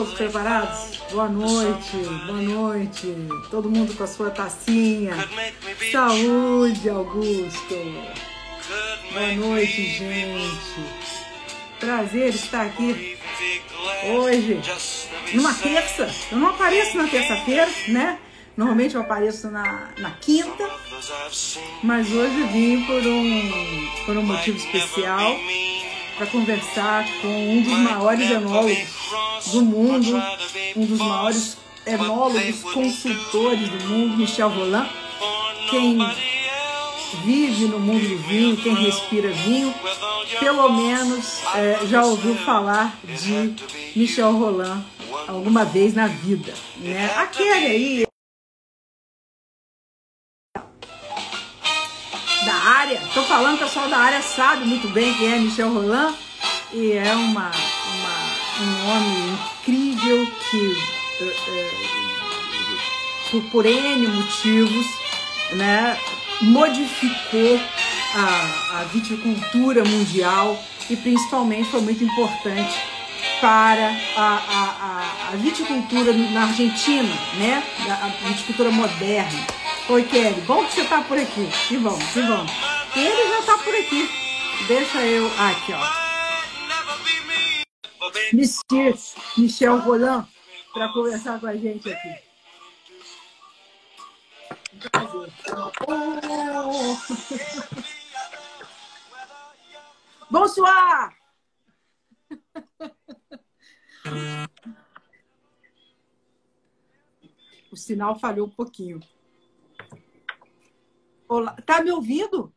Todos preparados? Boa noite, boa noite. Todo mundo com a sua tacinha. Saúde, Augusto. Boa noite, gente. Prazer estar aqui hoje, numa terça. Eu não apareço na terça-feira, né? Normalmente eu apareço na, na quinta, mas hoje vim por um, por um motivo especial para conversar com um dos maiores enólogos do mundo, um dos maiores enólogos consultores do mundo, Michel Roland, quem vive no mundo do vinho, quem respira vinho, pelo menos é, já ouviu falar de Michel Roland alguma vez na vida. Né? Aquele aí da área, estou falando, o pessoal da área sabe muito bem quem é Michel Roland e é uma um homem incrível que uh, uh, por, por N motivos né, modificou a, a viticultura mundial e principalmente foi muito importante para a, a, a, viticultura na Argentina, né? A viticultura moderna. Oi, Kelly, bom que você está por aqui. E vamos, e vamos. Ele já está por aqui. Deixa eu. Aqui, ó. Monsieur Michel Roland, para conversar com a gente aqui. Oh. Bonsoir! O sinal falhou um pouquinho. Olá, tá me ouvindo?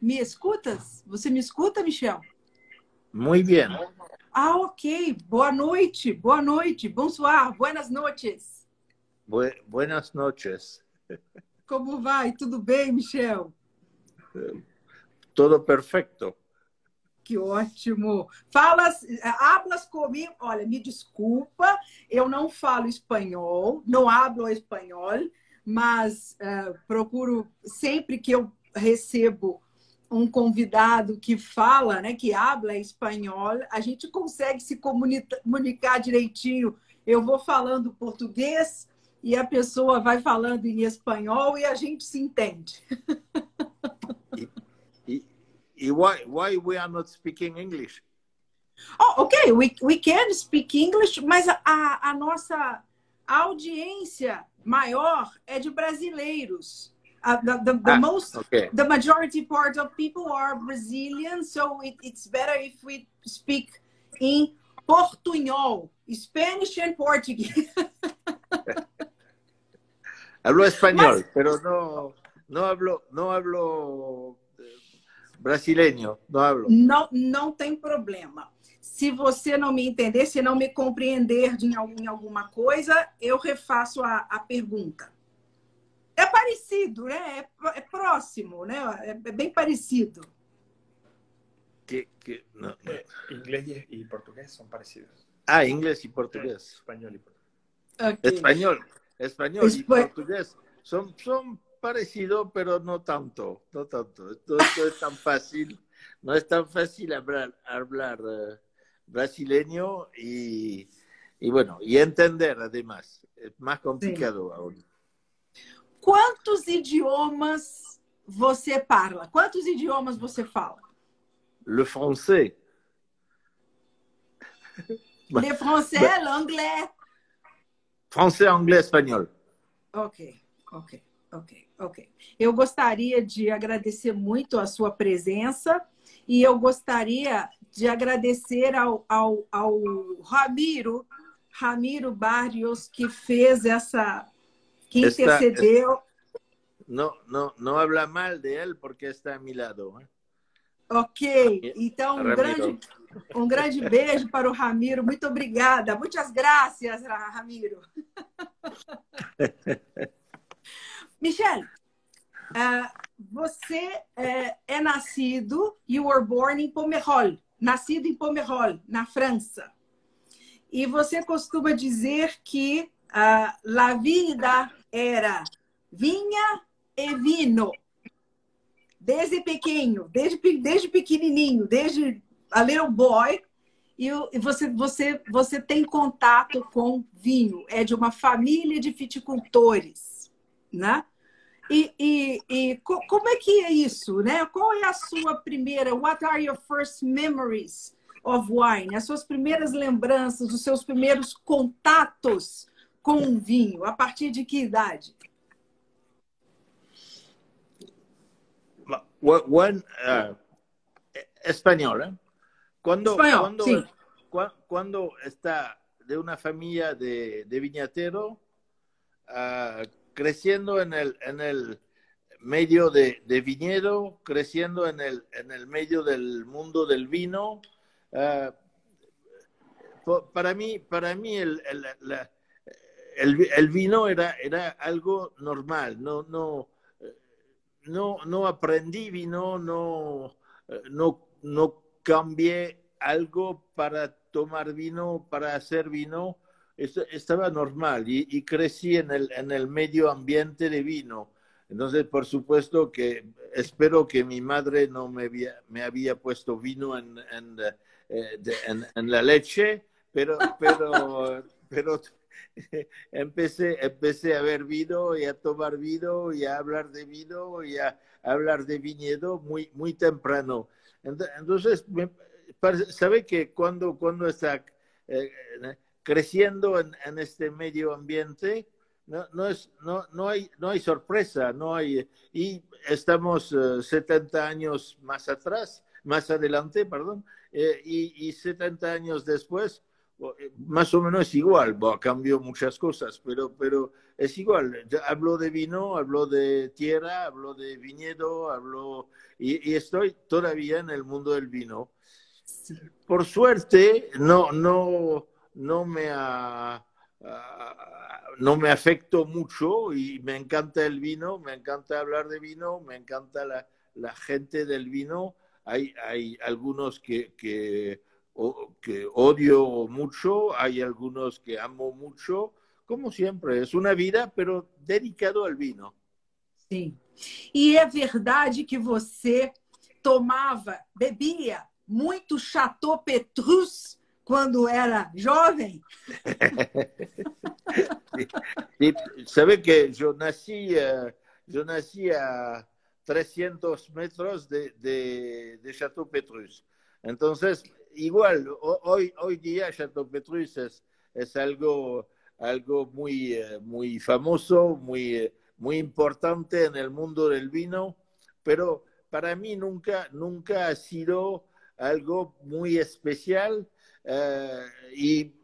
Me escutas? Você me escuta, Michel? Muito bem. Ah, ok. Boa noite, boa noite. Bonsoir, buenas noches. buenas noches. Como vai? Tudo bem, Michel? Tudo perfeito. Que ótimo. Falas, hablas comigo. Olha, me desculpa, eu não falo espanhol, não hablo espanhol, mas uh, procuro sempre que eu recebo um convidado que fala, né, que habla espanhol, a gente consegue se comunicar direitinho. Eu vou falando português, e a pessoa vai falando em espanhol e a gente se entende. e, e why why we are not speaking English? Oh, ok, we, we can speak English, mas a, a nossa audiência maior é de brasileiros. Uh, the, the, the ah, most okay. the majority part of people are Brazilian, so it, it's better if we speak in portunhol, Spanish and Portuguese. Hablo español, Mas... pero no, no hablo, no hablo eh, brasileño, não hablo. Não, não tem problema. Se você não me entender, se não me compreender de, em alguma coisa, eu refaço a, a pergunta. É parecido, né? É, é próximo, né? É, é, bem parecido. Que, que, não, não. É, inglês e português são parecidos. Ah, inglês e português. espanhol e português. Okay. Espanhol. español y portugués son, son parecidos, pero no tanto, no tanto. Esto, es tan fácil, no es tan fácil hablar, hablar uh, brasileño y, y, bueno, y entender además. Es más complicado Sim. aún. Quantos idiomas você parla? Quantos idiomas você fala? Le français. Le français, l'anglais. Français, anglais, espanhol. Ok, ok, ok, ok. Eu gostaria de agradecer muito a sua presença e eu gostaria de agradecer ao, ao, ao Ramiro, Ramiro Barrios, que fez essa, que intercedeu. não, não, não habla mal de ele porque está a meu lado. ¿eh? Ok, então um grande, um grande beijo para o Ramiro. Muito obrigada. Muitas graças, Ramiro. Michelle, uh, você é, é, nascido, you were born in Pomerol, nascido em Pomerol, na França. E você costuma dizer que uh, la vida era vinha e vino. Desde pequeno, desde, desde pequenininho, desde a little boy, e você, você, você tem contato com vinho. É de uma família de viticultores, né? E, e, e como é que é isso, né? Qual é a sua primeira? What are your first memories of wine? As suas primeiras lembranças, os seus primeiros contatos com vinho. A partir de que idade? When, uh, espanhol, ¿eh? Cuando, cuando, sí. cuando está de una familia de, de viñatero, uh, creciendo en el, en el medio de, de, viñedo, creciendo en el, en el medio del mundo del vino. Uh, para mí, para mí el, el, la, el, el, vino era, era algo normal, no, no, no, no aprendí vino, no, no, no cambié algo para tomar vino, para hacer vino, estaba normal y, crecí en el, en el medio ambiente de vino. Entonces, por supuesto que espero que mi madre no me había, me había puesto vino en, en, eh, en, la leche, pero, pero empecé, empecé a ver vino y a tomar vino y a hablar de vino y a hablar de viñedo muy, muy temprano. Entonces, sabe que cuando, cuando está eh, creciendo en, este medio ambiente, no, no, es, no, no, hay, no hay sorpresa, no hay, y estamos 70 eh, años más atrás, más adelante, perdón, eh, y, y 70 años después, más o menos igual, bueno, cambió muchas cosas, pero, pero es igual. Hablo de vino, hablo de tierra, hablo de viñedo, hablo y, y, estoy todavía en el mundo del vino. Por suerte, no, no, no me ha, no me afectó mucho y me encanta el vino, me encanta hablar de vino, me encanta la, la gente del vino. Hay, hay algunos que, que que odio mucho, hay algunos que amo mucho, como siempre, es una vida, pero dedicado al vino. Sim. E é verdade que você tomava, bebia muito Chateau Petrus quando era jovem? Sabe que eu nasci, eu nasci a 300 metros de, de, de Chateau Petrus. Entonces, igual, hoy, día Chateau Petrus es, es algo, algo muy, eh, muy famoso, muy, eh, muy importante en el mundo del vino, pero para mí nunca, nunca ha sido algo muy especial eh, y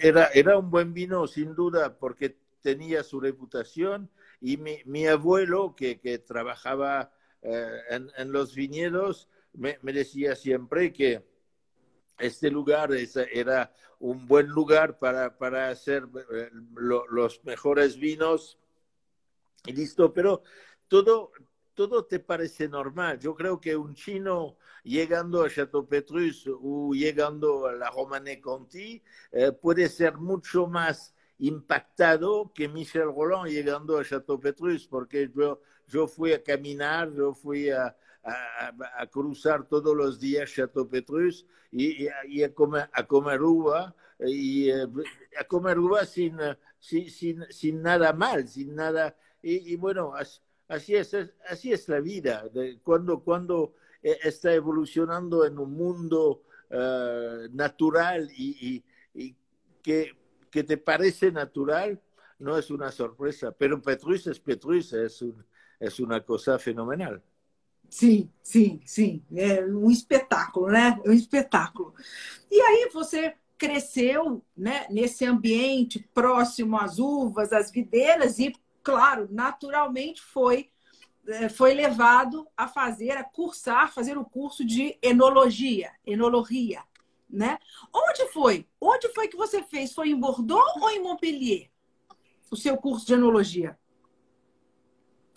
era, era un buen vino sin duda porque tenía su reputación y mi, mi abuelo que, que trabajaba en, los viñedos me decía siempre que este lugar era un buen lugar para, para hacer eh, los mejores vinos y listo, pero todo, todo te parece normal. Yo creo que un chino llegando a Chateau Petrus o llegando a la Romane Conti eh, puede ser mucho más impactado que Michel Roland llegando a Chateau Petrus, porque yo, yo fui a caminar, yo fui a, a, cruzar todos los días Chateau Petrus y, y a, comer, a comer uva y eh, a comer uva sin, sin, sin, sin, nada mal, sin nada. Y, y bueno, así es, así es la vida. Cuando, cuando eh, está evolucionando en un mundo natural y, y, y que, que, te parece natural, no es una sorpresa. Pero Petrus es Petrus, es, un, es una cosa fenomenal. Sim, sim, sim. É um espetáculo, né? É um espetáculo. E aí você cresceu né, nesse ambiente próximo às uvas, às videiras, e, claro, naturalmente foi, é, foi levado a fazer, a cursar, fazer o curso de enologia, enologia. Né? Onde foi? Onde foi que você fez? Foi em Bordeaux ou em Montpellier? O seu curso de enologia?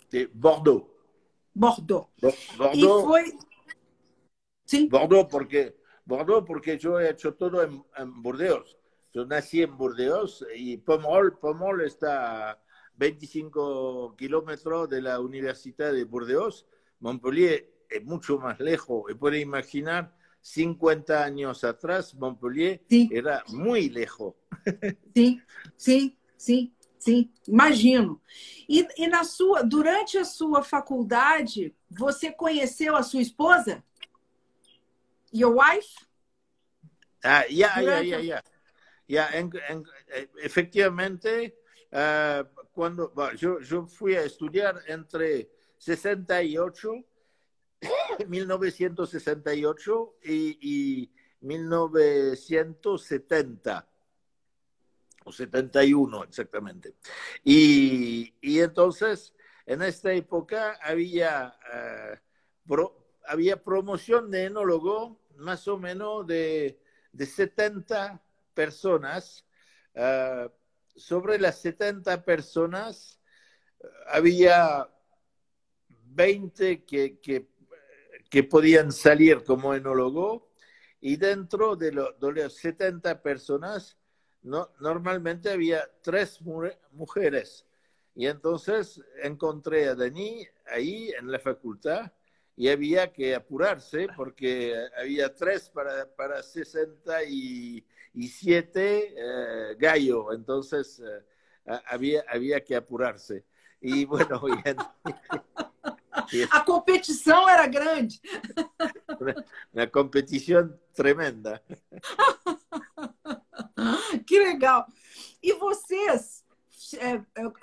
De Bordeaux. Bordeaux. Bordeaux. Y fue... ¿Sí? Bordeaux porque, Bordeaux porque yo he hecho todo en, en, Burdeos. Yo nací en Burdeos y Pomol, Pomol está 25 kilómetros de la Universidad de Burdeos. Montpellier es mucho más lejos. Y puede imaginar, 50 años atrás, Montpellier era muy lejos. Sí, sí, sí. Sim, imagino. E, e, na sua, durante a sua faculdade, você conheceu a sua esposa? Your wife? Ah, yeah, yeah, yeah, yeah. yeah en, en, efectivamente, uh, cuando bueno, yo, yo fui a estudiar entre 68, 1968 y, y 1970 o 71 exactamente. Y, y entonces, en esta época había, uh, pro, había promoción de enólogo más o menos de, de 70 personas. Uh, sobre las 70 personas, uh, había 20 que, que, que, podían salir como enólogo y dentro de, lo, de las 70 personas no, normalmente había tres mujeres. Y entonces encontré a Dani ahí en la facultad y había que apurarse porque había tres para, para 67 eh, gallo. Entonces eh, había, había que apurarse. Y bueno, a competição era grande. Uma competição tremenda. que legal. E vocês é,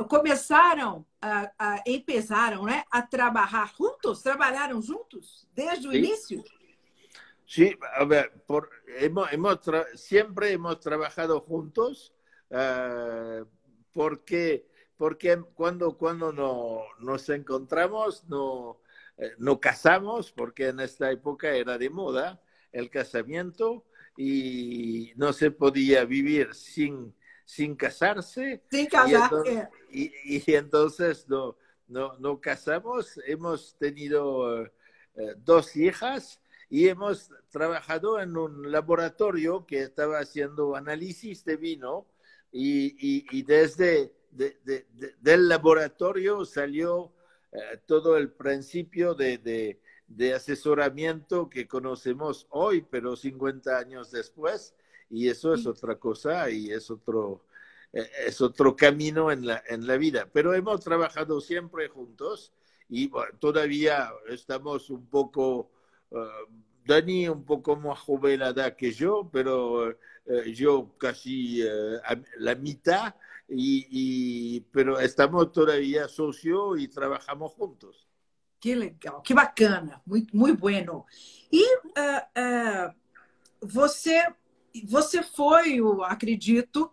começaram, a, a, empezaram né, a trabalhar juntos? Trabalharam juntos desde o início? Sí, a ver, por, hemos, hemos siempre hemos trabajado juntos uh, porque, porque cuando, cuando no, nos encontramos no, eh, no casamos, porque en esta época era de moda el casamiento y no se podía vivir sin, sin casarse. Sin casarse. Y, entonces, y, y entonces no, no, no, casamos, hemos tenido eh, dos hijas y hemos trabajado en un laboratorio que estaba haciendo análisis de vino y, y, y desde de, de, de, del laboratorio salió eh, todo el principio de, de asesoramiento que conocemos hoy, pero 50 años después, y eso es otra cosa y es otro, eh, es otro camino en la, en la vida. Pero hemos trabajado siempre juntos y bueno, todavía estamos un poco, uh, Dani un poco más jubilada que yo, pero uh, yo casi uh, la mitad, y, y, pero estamos todavía socios y trabajamos juntos. Que legal, que bacana, muito, muito bueno. E uh, uh, você, você foi, eu acredito,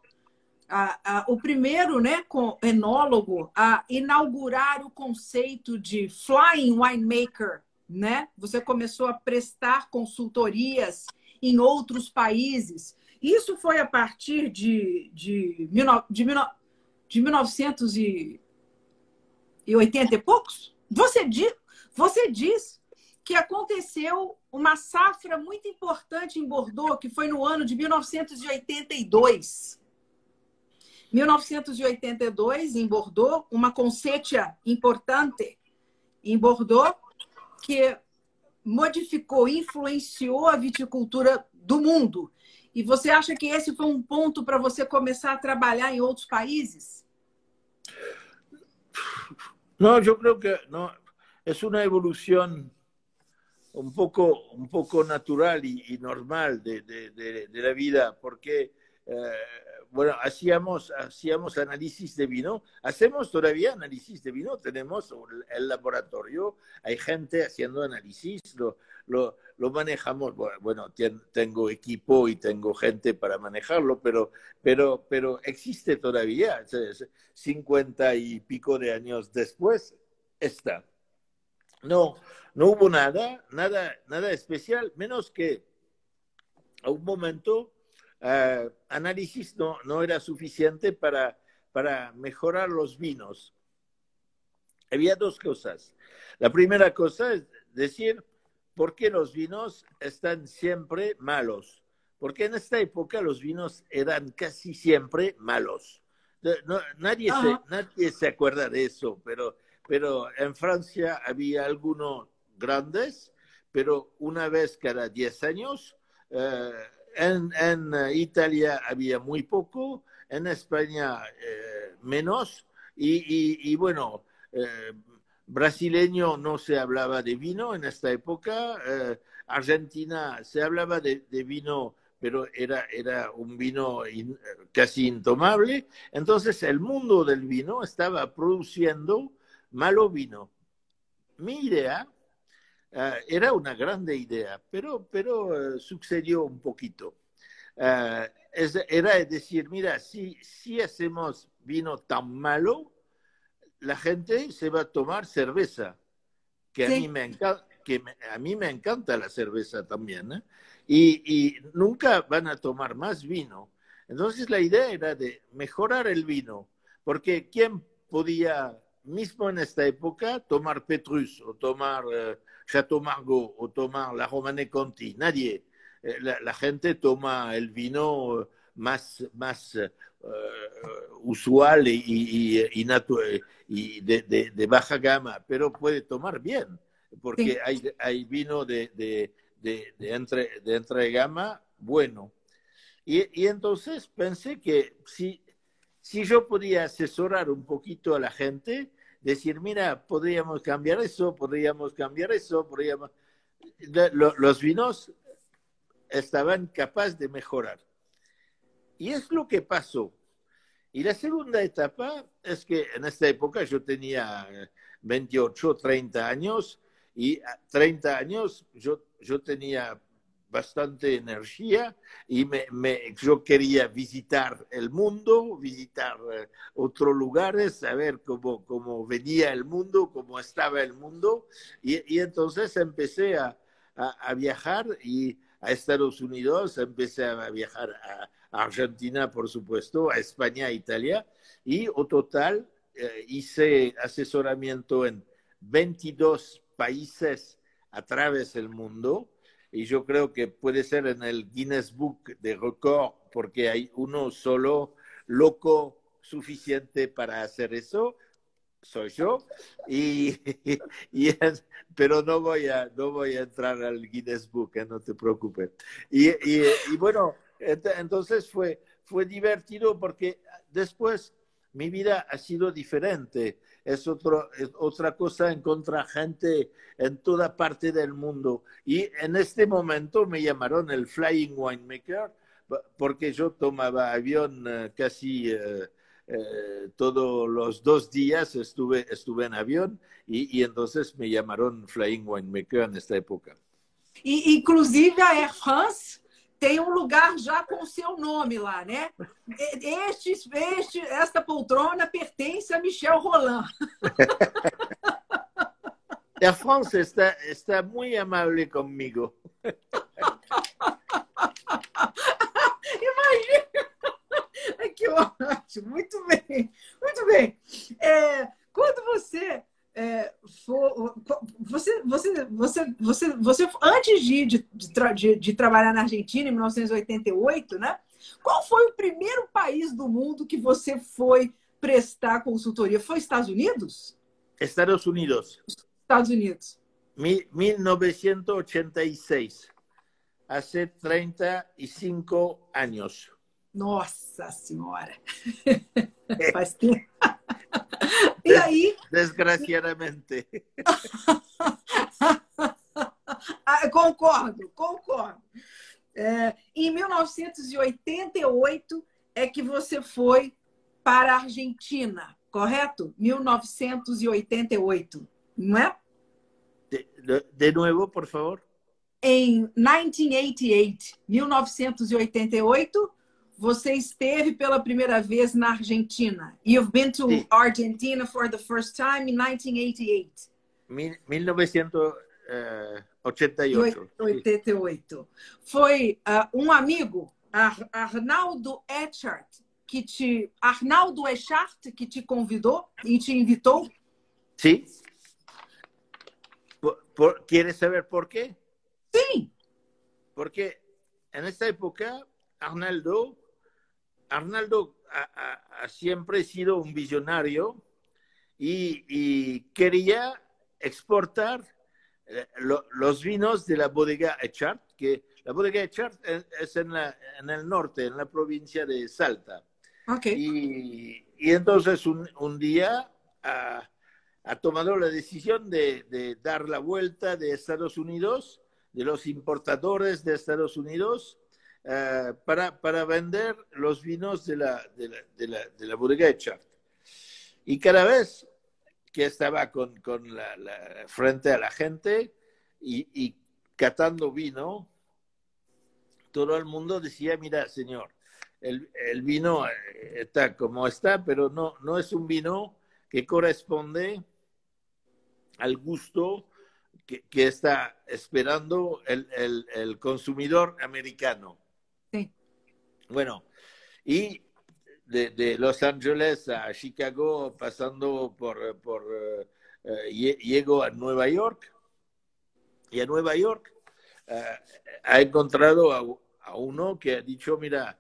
o primeiro né, com, enólogo a inaugurar o conceito de flying winemaker. Né? Você começou a prestar consultorias em outros países. Isso foi a partir de, de, de, de 1980 e poucos? Você diz, você diz que aconteceu uma safra muito importante em Bordeaux, que foi no ano de 1982. 1982, em Bordeaux, uma conceitia importante em Bordeaux, que modificou, influenciou a viticultura do mundo. E você acha que esse foi um ponto para você começar a trabalhar em outros países? Não, eu creo que não. es una evolución un poco, un poco natural y, normal de, la vida, porque, eh, bueno, hacíamos, hacíamos análisis de vino, hacemos todavía análisis de vino, tenemos el laboratorio, hay gente haciendo análisis, lo, lo, lo manejamos, bueno, tengo equipo y tengo gente para manejarlo, pero, pero, pero existe todavía, 50 y pico de años después, está. No, no hubo nada, nada, nada especial, menos que a un momento uh, análisis no, no era suficiente para, para mejorar los vinos. Había dos cosas. La primera cosa es decir, ¿por qué los vinos están siempre malos? Porque en esta época los vinos eran casi siempre malos. nadie, se, nadie se acuerda de eso, pero, pero en Francia había algunos grandes, pero una vez cada 10 años. Eh, en, en, Italia había muy poco, en España eh, menos, y, y, bueno, eh, brasileño no se hablaba de vino en esta época, Argentina se hablaba de, vino pero era, era un vino casi intomable. Entonces el mundo del vino estaba produciendo malo vino. Mi idea eh, era una grande idea, pero, pero eh, sucedió un poquito. Eh, era decir, mira, si, si hacemos vino tan malo, la gente se va a tomar cerveza, que, a, mí me encanta, que a mí me encanta la cerveza también y, nunca van a tomar más vino. Entonces la idea era de mejorar el vino, porque ¿quién podía, mismo en esta época, tomar Petrus o tomar eh, Chateau Margaux o tomar la Romane Conti? Nadie. Eh, la, gente toma el vino más, más eh, usual y, y, de, baja gama, pero puede tomar bien, porque hay, hay vino de de, entre, de entre gama bueno. Y, y, entonces pensé que si, si yo podía asesorar un poquito a la gente, decir, mira, podríamos cambiar eso, podríamos cambiar eso, podríamos... los vinos estaban capaces de mejorar. Y es lo que pasó. Y la segunda etapa es que en esta época yo tenía 28, 30 años y a 30 años yo, yo tenía bastante energía y me, yo quería visitar el mundo, visitar eh, otros lugares, saber cómo, cómo venía el mundo, cómo estaba el mundo. Y, y entonces empecé a, a, viajar y a Estados Unidos, empecé a viajar a, Argentina, por supuesto, a España, a Italia, y o total eh, hice asesoramiento en 22 países a través del mundo. Y yo creo que puede ser en el Guinness Book de Record porque hay uno solo loco suficiente para hacer eso. Soy yo. Y, pero no voy a no voy a entrar al Guinness Book ¿eh? no te preocupes. Y, bueno entonces fue fue divertido porque después mi vida ha sido diferente es, otro, otra cosa encontrar gente en toda parte del mundo. Y en este momento me llamaron el Flying Winemaker porque yo tomaba avión eh, casi eh, eh, todos los dos días estuve, estuve en avión y, entonces me llamaron Flying Winemaker en esta época. Y inclusive a Air France tem um lugar já com o seu nome lá, né? Este, este, esta poltrona pertence a Michel Roland. A France está, está muito amável comigo. Imagina! Que ótimo! Muito bem, muito bem. É, quando você é, for, você, você, você, você, você, antes de, de, de, de, trabalhar na Argentina, em 1988, né? Qual foi o primeiro país do mundo que você foi prestar consultoria? Foi Estados Unidos? Estados Unidos. Estados Unidos. 1986. Há 35 anos. Nossa Senhora! Faz tempo. E aí. Desgraciadamente. Ah, concordo, concordo. É, em 1988 é que você foi para a Argentina, correto? 1988, não é? De, de, de novo, por favor. Em 1988, 1988, você esteve pela primeira vez na Argentina. You've been to Sim. Argentina for the first time in 1988. 1988. 88. Foi uh, um amigo, Ar Arnaldo Echart, que te Arnaldo Echart que te convidou e te invitou? Sim. Por, por, ¿Quieres saber por quê? Sim. Porque en esta época Arnaldo Arnaldo ha siempre sido un visionario y, quería exportar eh, los vinos de la bodega Echart, que la bodega Echart es en, en el norte, en la provincia de Salta. Y, entonces un, día ha, tomado la decisión de, dar la vuelta de Estados Unidos, de los importadores de Estados Unidos, eh, para, para, vender los vinos de la, de la, de la, de la bodega Echart. Y cada vez que estaba con, con la, frente a la gente y, y catando vino, todo el mundo decía, mira, señor, el, vino eh, está como está, pero no, no es un vino que corresponde al gusto que, está esperando el, consumidor americano. Bueno, y de, Los Ángeles a Chicago, pasando por, por eh, llego a Nueva York, y a Nueva York eh, ha encontrado a uno que ha dicho, mira,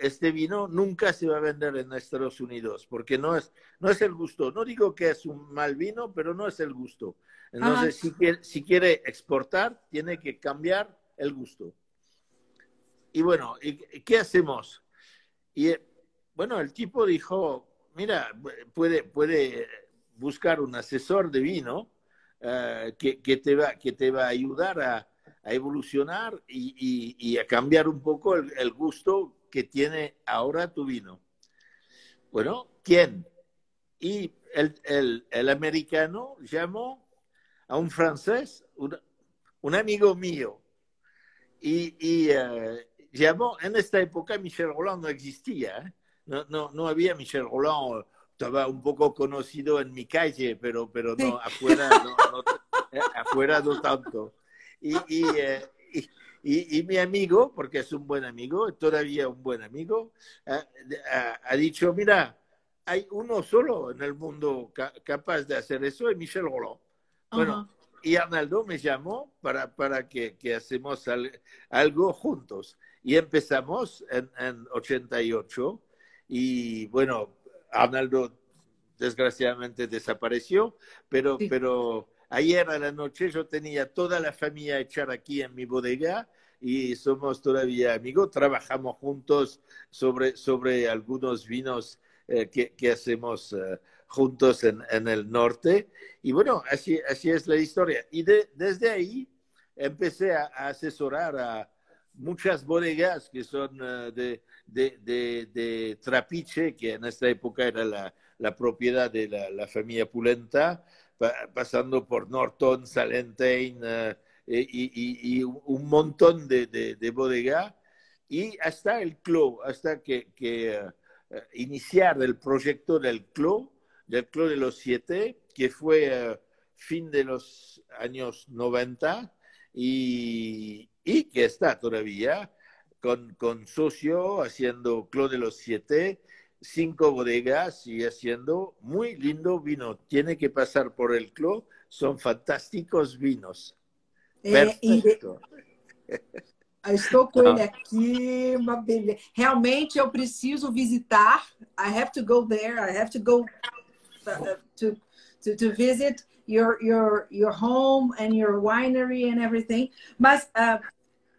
este vino nunca se va a vender en Estados Unidos porque no es, no es el gusto. No digo que es un mal vino, pero no es el gusto. Entonces, si quiere, si quiere, exportar, tiene que cambiar el gusto. Y bueno, ¿y ¿qué hacemos? Y eh, bueno, el tipo dijo, mira, puede, puede buscar un asesor de vino eh, que, te va, que te va a ayudar a, evolucionar y, a cambiar un poco el, el gusto que tiene ahora tu vino. Bueno, ¿quién? Y el, el, americano llamó a un francés, un, amigo mío, y, y eh, llamó, en esta época Michel Roland no existía, ¿eh? no, no, no, había Michel Roland, estaba un poco conocido en mi calle, pero, pero no, afuera, no, eh, afuera no tanto. Y, y, y, mi amigo, porque es un buen amigo, todavía un buen amigo, ha, dicho, mira, hay uno solo en el mundo capaz de hacer eso, es Michel Roland. Bueno, y Arnaldo me llamó para, para que, que hacemos algo juntos. Y empezamos en, en 88 y bueno, Arnaldo desgraciadamente desapareció, pero, pero Ayer a la noche yo tenía toda la familia echar aquí en mi bodega y somos todavía amigos. Trabajamos juntos sobre, sobre algunos vinos eh, que, que, hacemos eh, juntos en, en, el norte. Y bueno, así, así es la historia. Y desde ahí empecé a, asesorar a muchas bodegas que son eh, de, de, de, Trapiche, que en esta época era la, la propiedad de la, familia Pulenta pasando por Norton, Salentine eh, y, un montón de, de, bodega. Y hasta el Clos, hasta que, que eh, iniciar el proyecto del Clos, del Clos de los Siete, que fue eh, fin de los años 90 y, y que está todavía con, con socio haciendo Clos de los Siete cinco bodegas y haciendo muy lindo vino. Tiene que pasar por el club, son fantásticos vinos. É, estou com ele aqui, uma beleza. Realmente eu preciso visitar. I have to go there. I have to go uh, to, to, to visit your, your, your home and your winery and everything. Mas uh,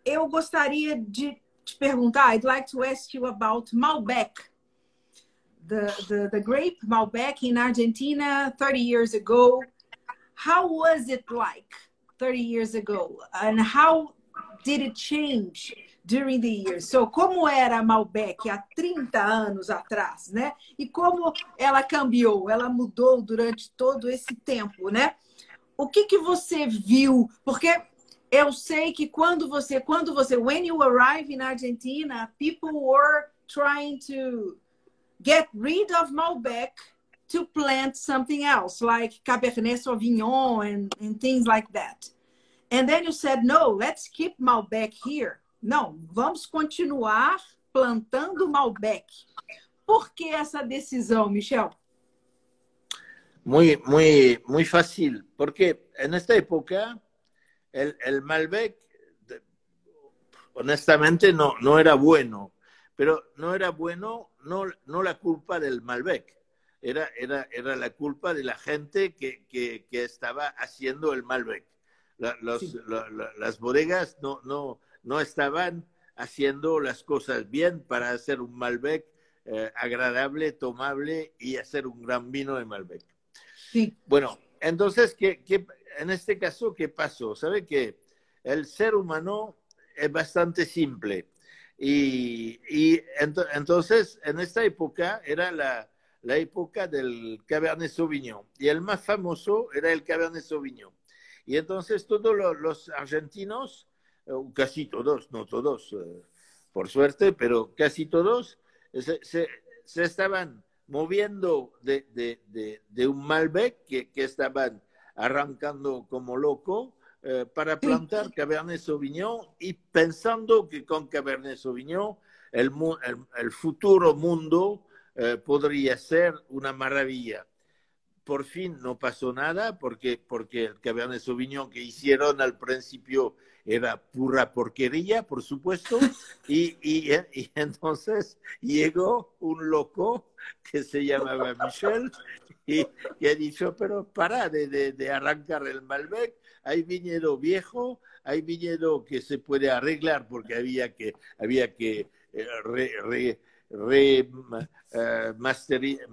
eu gostaria de te perguntar, I'd like to ask you about Malbec. the, the, the grape Malbec in Argentina 30 years ago. How was it like 30 years ago? And how did it change during the years? So, como era Malbec há 30 anos atrás, né? E como ela cambiou, ela mudou durante todo esse tempo, né? O que que você viu? Porque eu sei que quando você, quando você, when you arrive in Argentina, people were trying to get rid of Malbec to plant something else, like Cabernet Sauvignon and, and things like that. And then you said, no, let's keep Malbec here. Não, vamos continuar plantando Malbec. Por que essa decisão, Michel? Muy, muy, muy fácil, porque en esta época el, el Malbec, honestamente, no, no era bueno, pero no era bueno no, no la culpa del Malbec, era, era, era la culpa de la gente que, que, estaba haciendo el Malbec. las bodegas no, no, no estaban haciendo las cosas bien para hacer un Malbec eh, agradable, tomable y hacer un gran vino de Malbec. Sí. Bueno, entonces, ¿qué, qué, en este caso, ¿qué pasó? ¿Sabe que el ser humano es bastante simple? Y, y entonces, en esta época era la, la época del Cabernet Sauvignon. Y el más famoso era el Cabernet Sauvignon. Y entonces todos los, argentinos, casi todos, no todos, eh, por suerte, pero casi todos, se, estaban moviendo de, un Malbec que, estaban arrancando como loco eh, para plantar Cabernet Sauvignon y pensando que con Cabernet Sauvignon el, el futuro mundo eh, podría ser una maravilla. Por fin no pasó nada porque, porque el Cabernet Sauvignon que hicieron al principio era pura porquería, por supuesto, y, y, entonces llegó un loco que se llamaba Michel y, y ha dicho, pero para de, de, arrancar el Malbec, hay viñedo viejo, hay viñedo que se puede arreglar porque había que, había que eh, re, remasterizar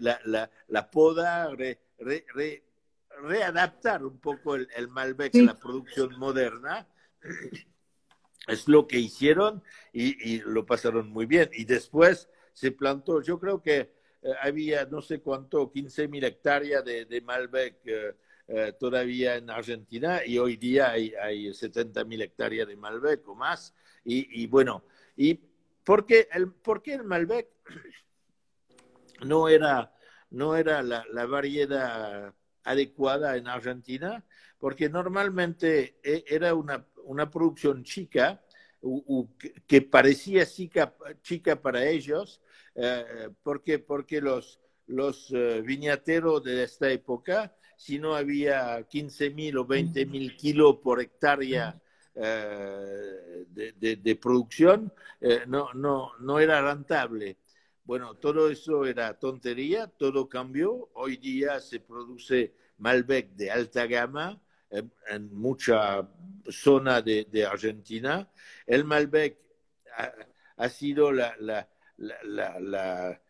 la, la, la, poda, re, readaptar un poco el, Malbec a la producción moderna. Es lo que hicieron y, lo pasaron muy bien. Y después se plantó, yo creo que eh, había no sé cuánto, 15 mil hectáreas de, Malbec eh, eh, todavía en Argentina y hoy día hay, hay 70 mil hectáreas de Malbec o más. Y, y bueno, y porque el, ¿Por qué el Malbec no era, no era la, variedad adecuada en Argentina? Porque normalmente e, era una, una producción chica, que parecía chica, chica para ellos, eh, porque, porque los, los uh, viñateros de esta época, si no había 15 mil o 20 mil kilos por hectárea eh, de, producción eh, no, no, no era rentable. Bueno, todo eso era tontería, todo cambió. Hoy día se produce Malbec de alta gama en, mucha zona de, Argentina. El Malbec ha, sido la, la, la,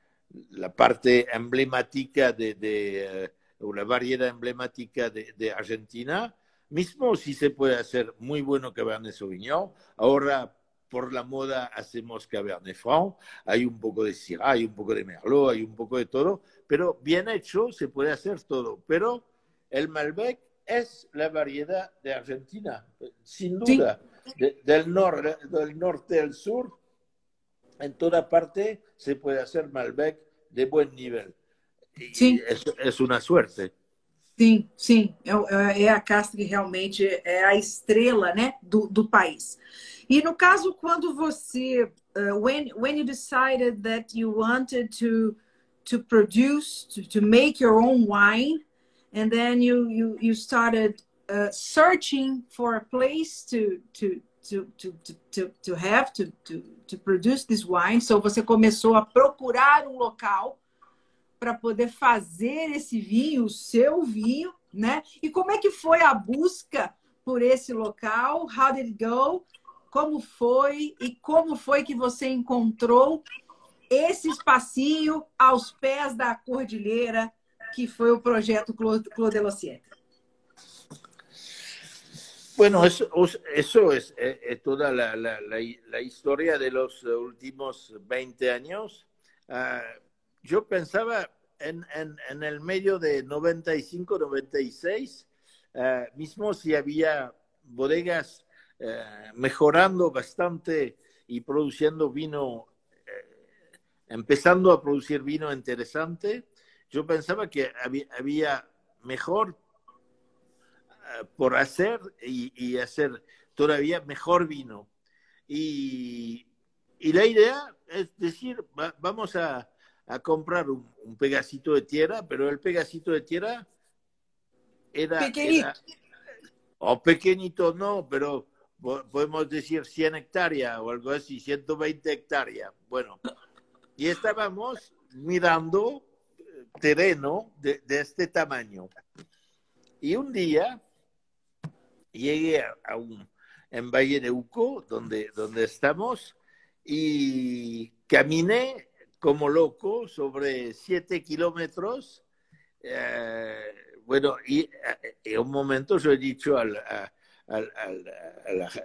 la, parte emblemática de, de, eh, la variedad emblemática de Argentina Mismo si se puede hacer muy bueno Cabernet Sauvignon, ahora por la moda hacemos Cabernet Franc, hay un poco de Syrah, hay un poco de Merlot, hay un poco de todo, pero bien hecho se puede hacer todo. Pero el Malbec es la variedad de Argentina, sin duda, del, nor, del norte al sur, en toda parte se puede hacer Malbec de buen nivel. Y es, es una suerte. Sim, sim, é, é, a casta que realmente é a estrela, né, do, do país. E no caso, quando você, uh, when when you decided that you wanted to to produce, to, to make your own wine, and then you you you started uh, searching for a place to to to to to to have to to to produce this wine. So você começou a procurar um local para poder fazer esse vinho, o seu vinho, né? E como é que foi a busca por esse local? How did it go? Como foi e como foi que você encontrou esse espacinho aos pés da cordilheira que foi o projeto Claude Lociente? Bueno, eso, eso es, es, toda la, la, la, la, historia de los últimos 20 años. Uh, yo pensaba en, en, el medio de 95, 96, eh, mismo si había bodegas eh, mejorando bastante y produciendo vino, eh, empezando a producir vino interesante, yo pensaba que había, había mejor por hacer y, y, hacer todavía mejor vino. Y, y la idea es decir, vamos a, a comprar un, un, pegacito de tierra, pero el pegacito de tierra era... Pequeñito. o pequeñito no, pero podemos decir 100 hectáreas o algo así, 120 hectáreas. Bueno, y estábamos mirando terreno de, este tamaño. Y un día llegué a, un, en Valle de Uco, donde, donde estamos, y caminé como loco sobre siete kilómetros. Eh, bueno, y en un momento yo he dicho a la,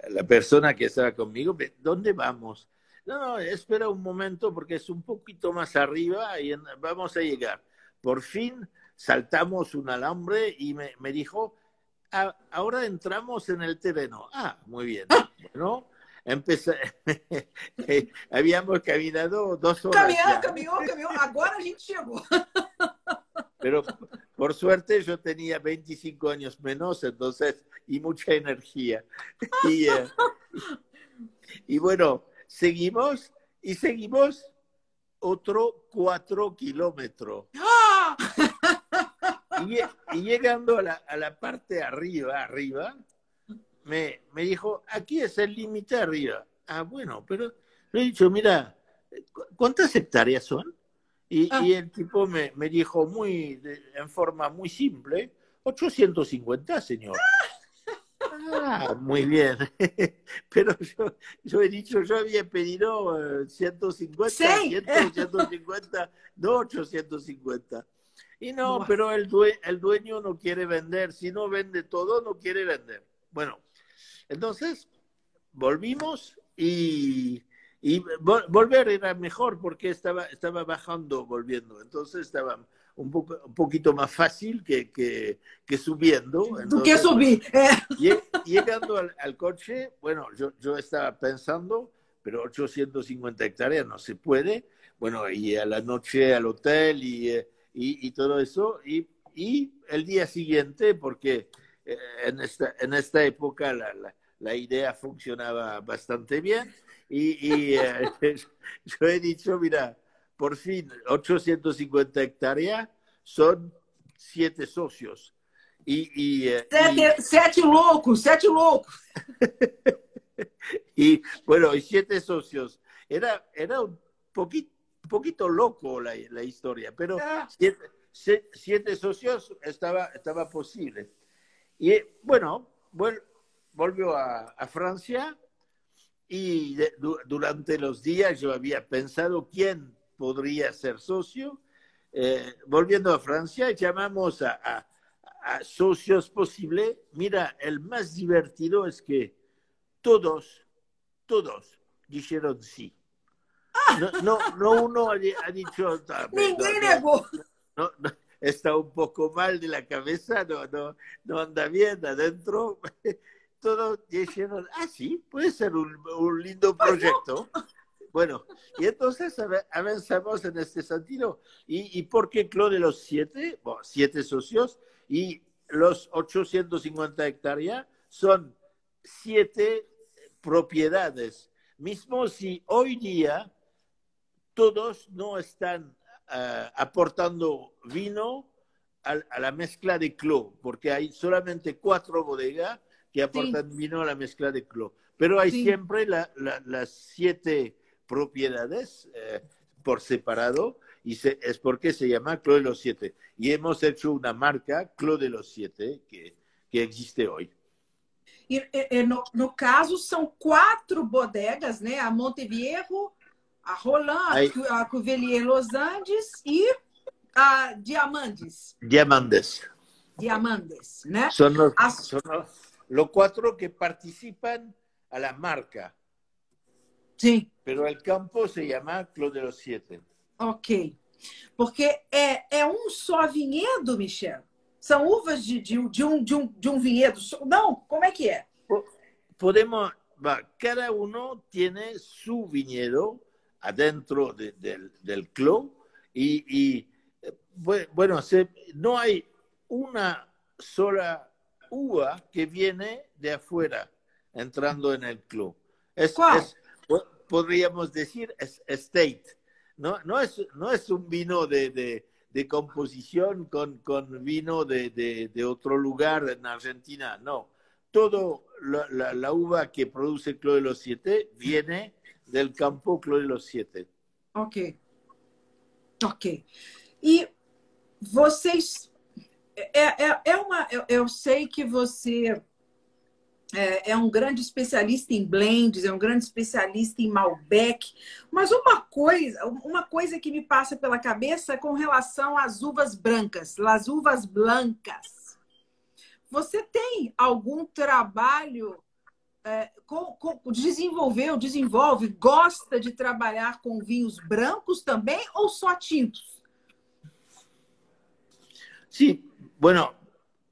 la, persona que estaba conmigo, ¿dónde vamos? No, no, espera un momento porque es un poquito más arriba y vamos a llegar. Por fin saltamos un alambre y me, dijo, ah, ahora entramos en el terreno. Ah, muy bien. Bueno, empecé, habíamos caminado dos horas. Caminhou, caminhou, caminhou. Agora a gente chegou. Pero por suerte yo tenía 25 años menos, entonces, y mucha energía. Y, eh, y bueno, seguimos y seguimos otro cuatro kilómetros. ¡Ah! Y, llegando a la, a la, parte arriba, arriba, me, me dijo, aquí es el límite arriba. Ah, bueno, pero le he dicho, mira, ¿cuántas hectáreas son? Y, ah. y el tipo me, me dijo muy, en forma muy simple, 850, señor. Ah, muy bien. Pero yo, yo, he dicho, yo había pedido 150, 150, no 850. Y no, pero el, el dueño no quiere vender. Si no vende todo, no quiere vender. Bueno, entonces volvimos y, y volver era mejor porque estaba, estaba bajando, volviendo. Entonces estaba un, poco, un poquito más fácil que, que, que subiendo. ¿Tú qué subí? Llegando al, coche, bueno, yo, yo estaba pensando, pero 850 hectáreas no se puede. Bueno, y a la noche al hotel y, eh, y, y todo eso. Y, y, el día siguiente, porque en, esta, en esta época la, la, la idea funcionaba bastante bien. Y, y eh, yo he dicho, mira, por fin 850 hectáreas son siete socios. Y, y, locos, siete locos. y bueno, y siete socios. Era, era un poquito, poquito loco la, la historia, pero ah. siete, siete, socios estaba, estaba posible. Y bueno, vol, volvió a, a, Francia y de, durante los días yo había pensado quién podría ser socio. Eh, volviendo a Francia, llamamos a, a, a socios posibles. Mira, el más divertido es que todos, todos dijeron sí. No, no, no uno ha, dicho... No, no, no, está un poco mal de la cabeza, no, no, no anda bien adentro. Todos dijeron, ah, sí, puede ser un, un lindo proyecto. Bueno, y entonces avanzamos en este sentido. ¿Y, y por qué Club de los siete? Bueno, siete socios y los 850 hectáreas son siete propiedades. Mismo si hoy día todos no están uh, aportando vino a, a, la mezcla de Clos, porque hay solamente cuatro bodegas que aportan sí. vino a la mezcla de Clos. Pero hay sí. siempre la, la, las siete propiedades eh, por separado y se, es porque se llama Clos de los Siete. Y hemos hecho una marca, Clos de los Siete, que, que existe hoy. E, e, no, no, caso, são quatro bodegas, né? A Montevierro, a Roland, Aí, a Cuvelier Los Andes e a Diamandes. Diamandes. Diamandes, né? São os, As... los, los quatro que participam a la marca. Sim. Pero el campo se llama Club de los Siete. Ok. Porque é, é um só vinhedo, Michel? São uvas de, de, de, um, de, um, de um vinhedo? Não, como é que é? Podemos, cada uno tiene su viñedo adentro de, del, del club y, y bueno, se, no hay una sola uva que viene de afuera entrando en el club. Es, es, podríamos decir, es state. No, no, es, no es un vino de, de, de composición con, con vino de, de, otro lugar en Argentina, no. Todo la, la, la uva que produce Clo de los Siete viene del campo Clo de los Siete. Ok, Ok. E vocês. É, é, é uma. Eu, eu sei que você é, é, um grande especialista em blends, é um grande especialista em Malbec, mas uma coisa, uma coisa que me passa pela cabeça é com relação às uvas brancas, as uvas blancas. Você tem algum trabalho é, com, com, desenvolveu, desenvolve, gosta de trabalhar com vinhos brancos também ou só tintos? Sim, bueno,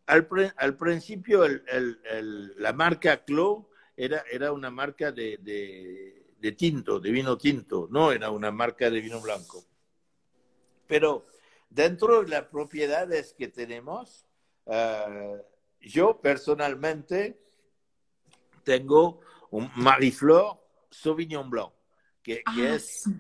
al, al principio el, el, el, la marca Clo era, era una marca de, de, de, tinto, de vino tinto, no era una marca de vino blanco. Pero dentro de las propiedades que tenemos, uh, yo personalmente tengo un Mariflor Sauvignon Blanc, que, que ah, es, sí.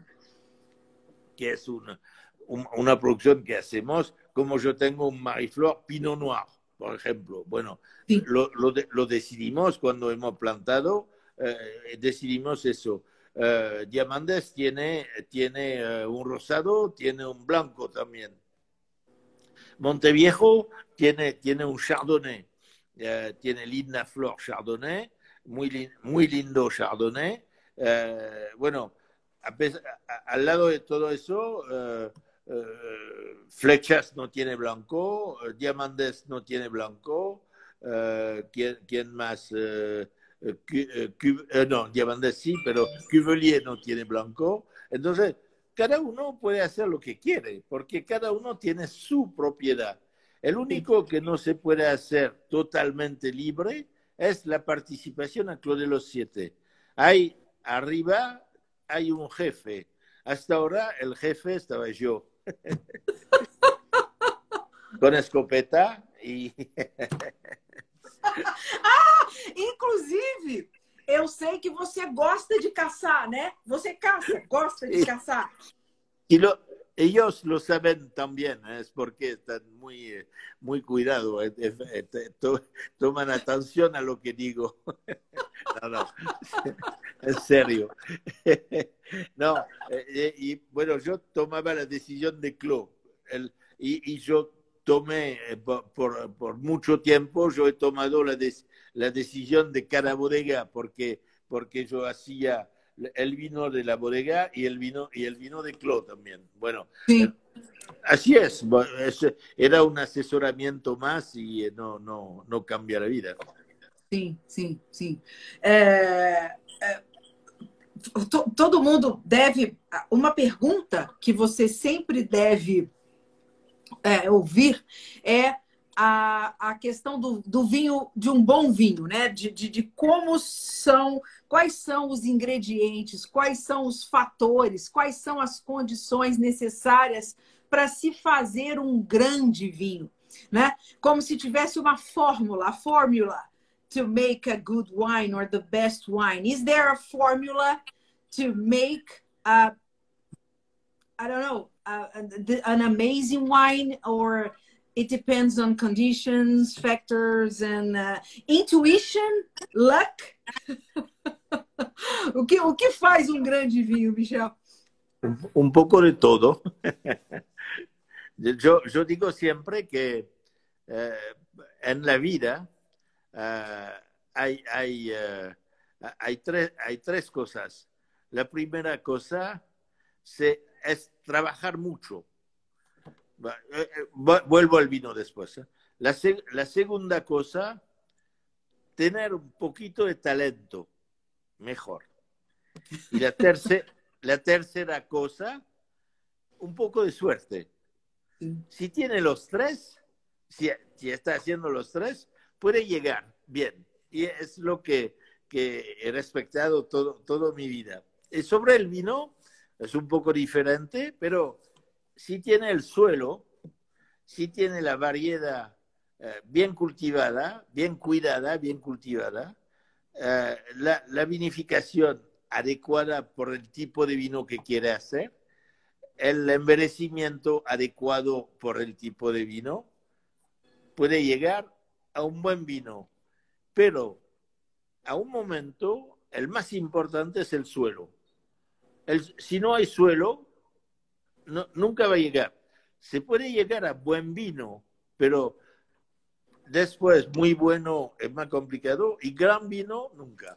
que es una, un, una producción que hacemos, como yo tengo un Mariflor Pinot Noir por ejemplo. Bueno, sí. lo, lo, de, lo, decidimos cuando hemos plantado, eh, decidimos eso. Eh, Diamantes tiene, tiene eh, un rosado, tiene un blanco también. Monteviejo tiene, tiene un chardonnay, eh, tiene linda flor chardonnay, muy, lindo chardonnay. bueno, a pesar, al lado de todo eso, Uh, Flechas no tiene blanco, uh, Diamantes no tiene blanco, ¿quién, ¿quién, más? no, Diamantes sí, pero Cuvelier no tiene blanco. Entonces, cada uno puede hacer lo que quiere, porque cada uno tiene su propiedad. El único que no se puede hacer totalmente libre es la participación a Club de los Siete. Hay arriba, hay un jefe. Hasta ahora el jefe estaba yo. Com escopeta e. ah, inclusive, eu sei que você gosta de caçar, né? Você caça, gosta de caçar. E lo, ellos lo saben también, es porque están muy, muy cuidados, toman atención a lo que digo. No, no, en serio. No, y bueno, yo tomaba la decisión de Clo, el, y, y, yo tomé por, mucho tiempo, yo he tomado la, la decisión de cada bodega porque, porque yo hacía el vino de la bodega y el vino y el vino de Clo también. Bueno, sí. así es, era un asesoramiento más y eh, no, no, no cambia la vida. Sim, sim, sim. É, é, to, todo mundo deve. Uma pergunta que você sempre deve é, ouvir é a, a questão do, do vinho, de um bom vinho, né? De, de, de como são, quais são os ingredientes, quais são os fatores, quais são as condições necessárias para se fazer um grande vinho, né? Como se tivesse uma fórmula, a fórmula to make a good wine or the best wine. Is there a formula to make a I don't know, an amazing wine or it depends on conditions, factors, and uh, intuition, luck. o, que, o que faz um grande vinho, Michel? Un, poco de todo. yo, digo siempre que eh, en la vida uh, hay, hay, uh, hay, tres, hay tres cosas. La primera cosa se, es trabajar mucho Eh, eh, vuelvo al vino después. ¿eh? La, la segunda cosa, tener un poquito de talento, mejor. Y la, tercera la tercera cosa, un poco de suerte. Si tiene los tres, si, si, está haciendo los tres, puede llegar bien. Y es lo que, que he respetado todo, toda mi vida. Y sobre el vino, es un poco diferente, pero si tiene el suelo, si tiene la variedad eh, bien cultivada, bien cuidada, bien cultivada, eh, la, vinificación adecuada por el tipo de vino que quiere hacer, el envejecimiento adecuado por el tipo de vino, puede llegar a un buen vino. Pero a un momento, el más importante es el suelo. El, si no hay suelo, nunca va a llegar. Se puede llegar a buen vino, pero después muy bueno es más complicado y gran vino nunca.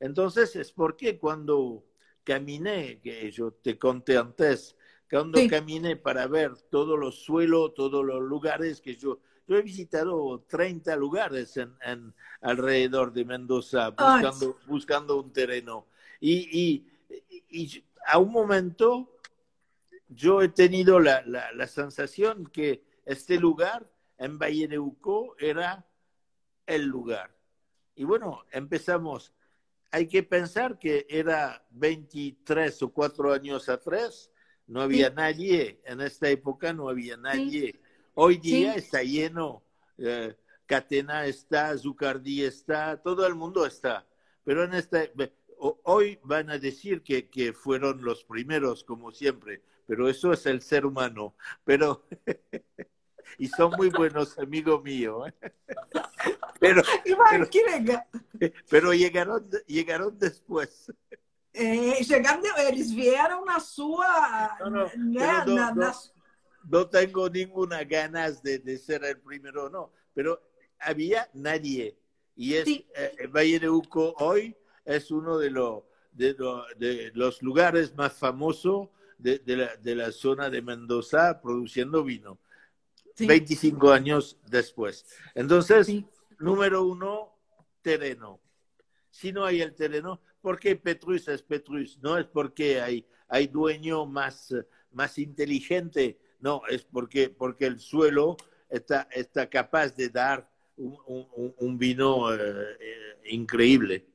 Entonces es porque cuando caminé, que yo te conté antes, cuando caminé para ver todos los suelos, todos los lugares que yo, yo he visitado 30 lugares en, alrededor de Mendoza buscando, buscando un terreno. Y, y, a un momento yo he tenido la, la, sensación que este lugar en Valle de Uco era el lugar. Y bueno, empezamos. Hay que pensar que era 23 o 4 años atrás, no había nadie, en esta época no había nadie. Hoy día está lleno, eh, Catena está, Zucardí está, todo el mundo está. Pero en esta, hoy van a decir que, que fueron los primeros, como siempre, pero eso es el ser humano. Pero y son muy buenos amigos míos. ¿eh? Pero, pero, llegaron, llegaron después. Eh, llegaron, eles vieron na sua. No, no, né, no, na, no, no, tengo ninguna ganas de, de, ser el primero, no, pero había nadie. Y es sí. eh, Valle de Uco hoy es uno de, lo, de, lo, de los lugares más famosos de, de, la, de la zona de Mendoza produciendo vino. Sí. 25 años después. Entonces, sí. número uno, terreno. Si no hay el terreno, ¿por qué Petrus es Petrus? No es porque hay, hay dueño más, más inteligente, no, es porque, porque el suelo está, está capaz de dar un, un, un vino eh, eh, increíble.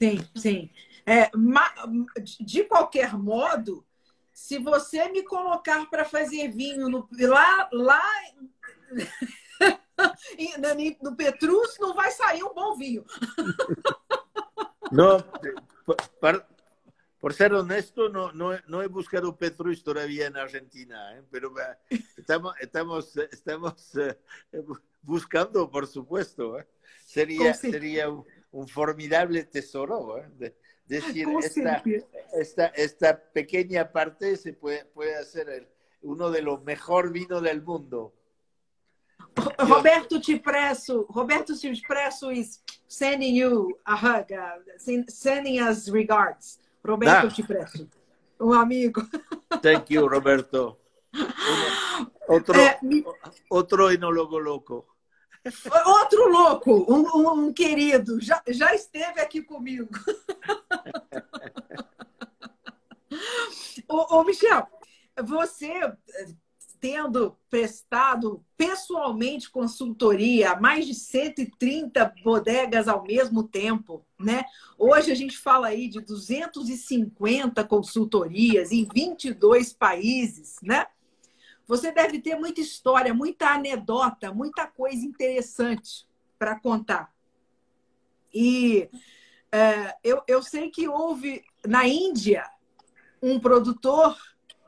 Sim, sim. É, de qualquer modo, se você me colocar para fazer vinho no, lá, lá no Petrus, não vai sair um bom vinho. Não, por, por ser honesto, no, no, no, he buscado Petrus todavía en Argentina, ¿eh? pero estamos, estamos, estamos eh, buscando, por supuesto. ¿eh? Sería, sería un, un formidable tesoro. ¿eh? De, decir, esta, esta, esta, pequeña parte se puede, puede hacer el, uno de los mejor vinos del mundo. Roberto Cipresso, Roberto Cipresso is sending you a hug, uh, sending us regards. Roberto ah. Cipresso, um amigo. Thank you, Roberto. Otro, é, me... otro enólogo loco. Outro louco, um, um, querido, já, já esteve aqui comigo. ô, ô, Michel, você tendo prestado pessoalmente consultoria a mais de 130 bodegas ao mesmo tempo, né? Hoje a gente fala aí de 250 consultorias em 22 países, né? Você deve ter muita história, muita anedota, muita coisa interessante para contar. E é, eu, eu sei que houve na Índia um produtor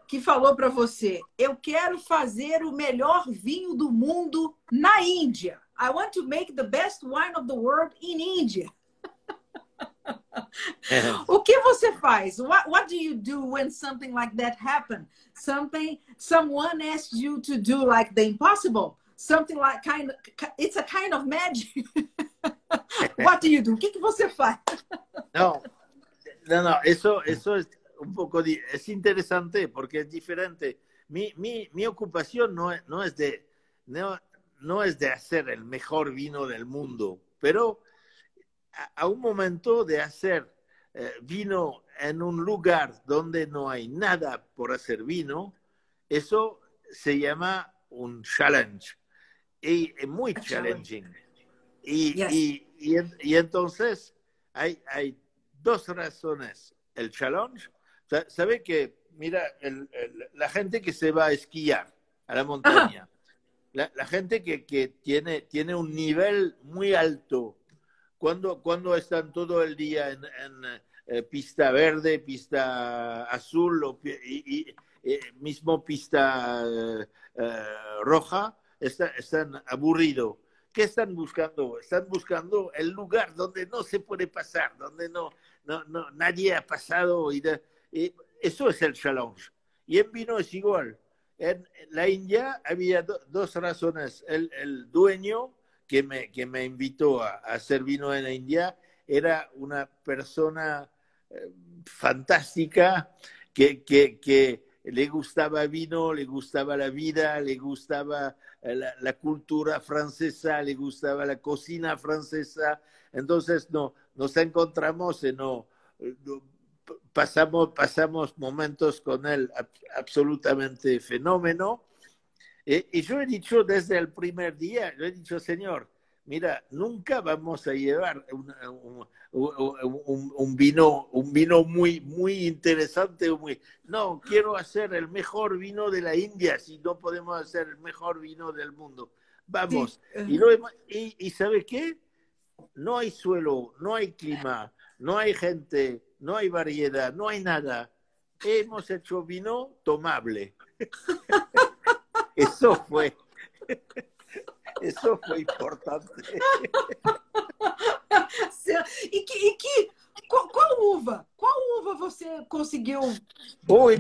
que falou para você: eu quero fazer o melhor vinho do mundo na Índia. I want to make the best wine of the world in India. O que você faz? What, what do you do when something like that happens? Something someone asks you to do like the impossible? Something like kind of it's a kind of magic. what do you do? O que, que você faz? No, no, no, eso, eso es un poco es interesante porque es diferente. Mi, mi, mi ocupación no, no es de no, no es de hacer el mejor vino del mundo, pero a, un momento de hacer eh, vino en un lugar donde no hay nada por hacer vino, eso se llama un challenge. Y es muy challenging. Y, y, y, entonces hay, hay dos razones. El challenge, ¿sabe que, mira, el, la gente que se va a esquiar a la montaña, la, la, gente que, que tiene, tiene un nivel muy alto cuando, cuando están todo el día en, en eh, pista verde, pista azul o, y, y eh, mismo pista eh, roja, está, están aburridos. ¿Qué están buscando? Están buscando el lugar donde no se puede pasar, donde no, no, no nadie ha pasado. Y, de, eso es el challenge. y en vino es igual. En la India había dos razones. El, el, dueño que me, que me invitó a, hacer vino en la India era una persona eh, fantástica que, que, que, le gustaba vino, le gustaba la vida, le gustaba eh, la, la, cultura francesa, le gustaba la cocina francesa. Entonces no, nos encontramos y no, no pasamos, pasamos momentos con él absolutamente fenómeno. Eh, y yo he dicho desde el primer día, yo he dicho, Señor, mira, nunca vamos a llevar un, un, un, vino, un vino muy, muy interesante. Muy... No, quiero hacer el mejor vino de la India, si no podemos hacer el mejor vino del mundo. Vamos. Y, lo, y, y ¿sabe qué? No hay suelo, no hay clima, no hay gente, no hay variedad, no hay nada. Hemos hecho vino tomable. Eso fue. Eso fue importante. E que, e que qual, qual, uva? Qual uva você conseguiu? Uy,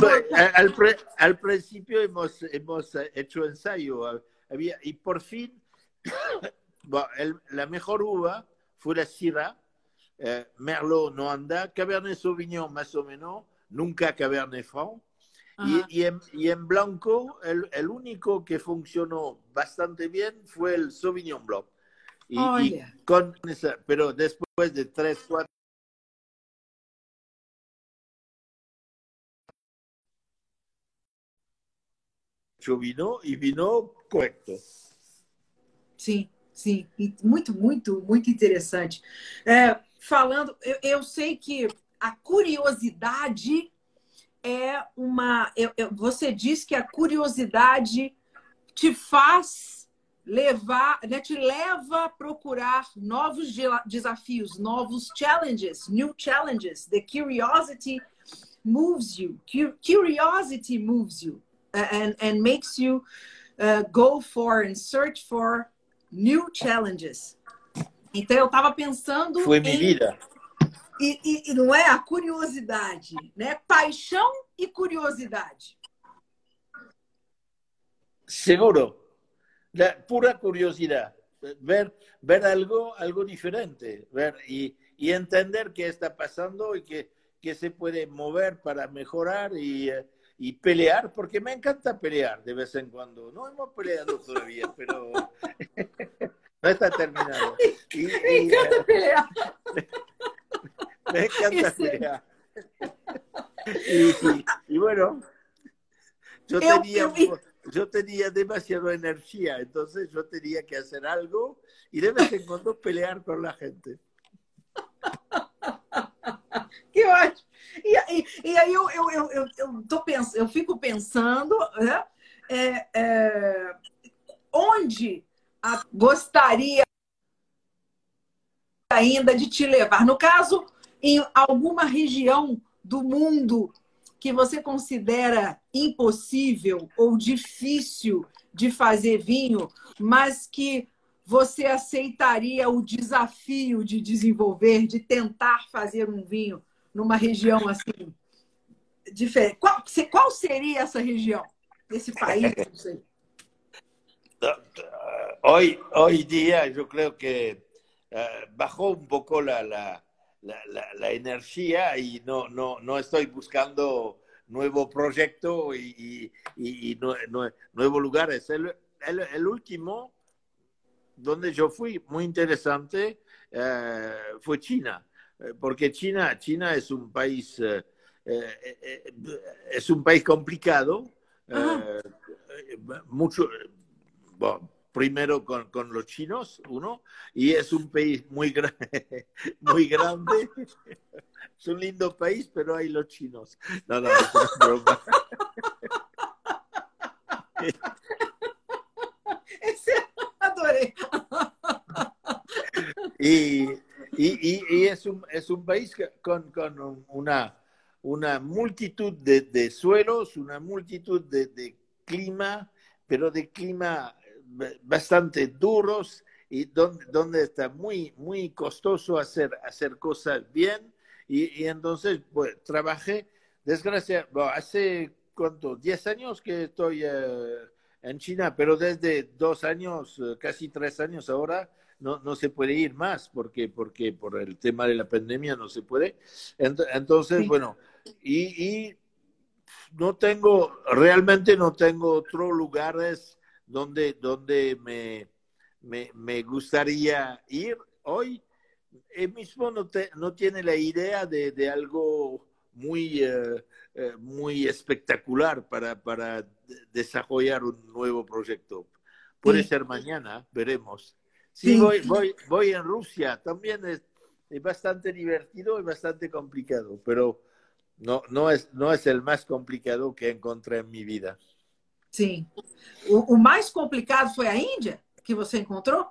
al, pre, al, principio hemos, hemos hecho ensayo había, y por fin bueno, el, la mejor uva fue la Syrah eh, Merlot no anda, Cabernet Sauvignon más o menos, nunca Cabernet Franc. Y, y, en, y, en, blanco, el, el, único que funcionó bastante bien fue el Sauvignon Blanc. Y, oh, y yeah. con esa, pero después de tres, cuatro vino e vino correto. Sim, sim. Muito, muito, muito interessante. É, falando, eu, eu sei que a curiosidade é uma. Eu, eu, você diz que a curiosidade te faz levar, né, te leva a procurar novos desafios, novos challenges, new challenges. The curiosity moves you. Curiosity moves you and, and makes you uh, go for and search for new challenges. Então eu estava pensando. Foi minha em... vida. E, e, e, não é a curiosidade, né? Paixão e curiosidade. Seguro. La pura curiosidade. Ver, ver algo, algo diferente. Ver y, y entender qué está pasando y que, que se puede mover para mejorar y, y pelear, porque me encanta pelear de vez en cuando. No hemos peleado todavía, pero no está terminado. Y, me encanta pelear. Me encanta sí. pelear. Y, y, bueno, yo tenía, yo tenía demasiada energía, entonces yo tenía que hacer algo y de vez en cuando pelear con la gente. Que ótimo! E, e, e aí eu, eu, eu, eu, eu, tô pens eu fico pensando né, é, é, onde a, gostaria ainda de te levar. No caso, em alguma região do mundo que você considera impossível ou difícil de fazer vinho, mas que você aceitaria o desafio de desenvolver, de tentar fazer um vinho numa região assim diferente? Qual, qual seria essa região, esse país? Hoy, hoy día yo creo que bajó un poco la, la, la, la, energía y no, no, no estoy buscando nuevo proyecto y, y, y no, no, nuevos lugares. El, el, el, último donde yo fui, muy interesante, uh, fue China, porque China, China es un país, es un país complicado, mucho bueno, primero con, con, los chinos, uno, y es un país muy, gra muy grande. es un lindo país, pero hay los chinos. No, no, es broma. Adoré. Y, y, y, es, un, es un país con, con una, una multitud de, de suelos, una multitud de, de clima, pero de clima bastante duros y donde, donde está muy, muy costoso hacer, hacer cosas bien. Y, y entonces pues, trabajé, bueno, hace ¿cuánto? 10 años que estoy en China, pero desde dos años, casi tres años ahora, no, no se puede ir más porque, porque por el tema de la pandemia no se puede. Entonces, bueno, y, y, no tengo, realmente no tengo otros lugares donde, donde me, me, me gustaría ir hoy. Él mismo no, te, no tiene la idea de, de algo muy, eh, eh, muy espectacular para, para desarrollar un nuevo proyecto. Puede ser mañana, veremos. Sí, Voy, voy, voy en Rusia, también es, es, bastante divertido y bastante complicado, pero no, no, es, no es el más complicado que encontré en mi vida. Sim. O, o mais complicado foi a Índia que você encontrou?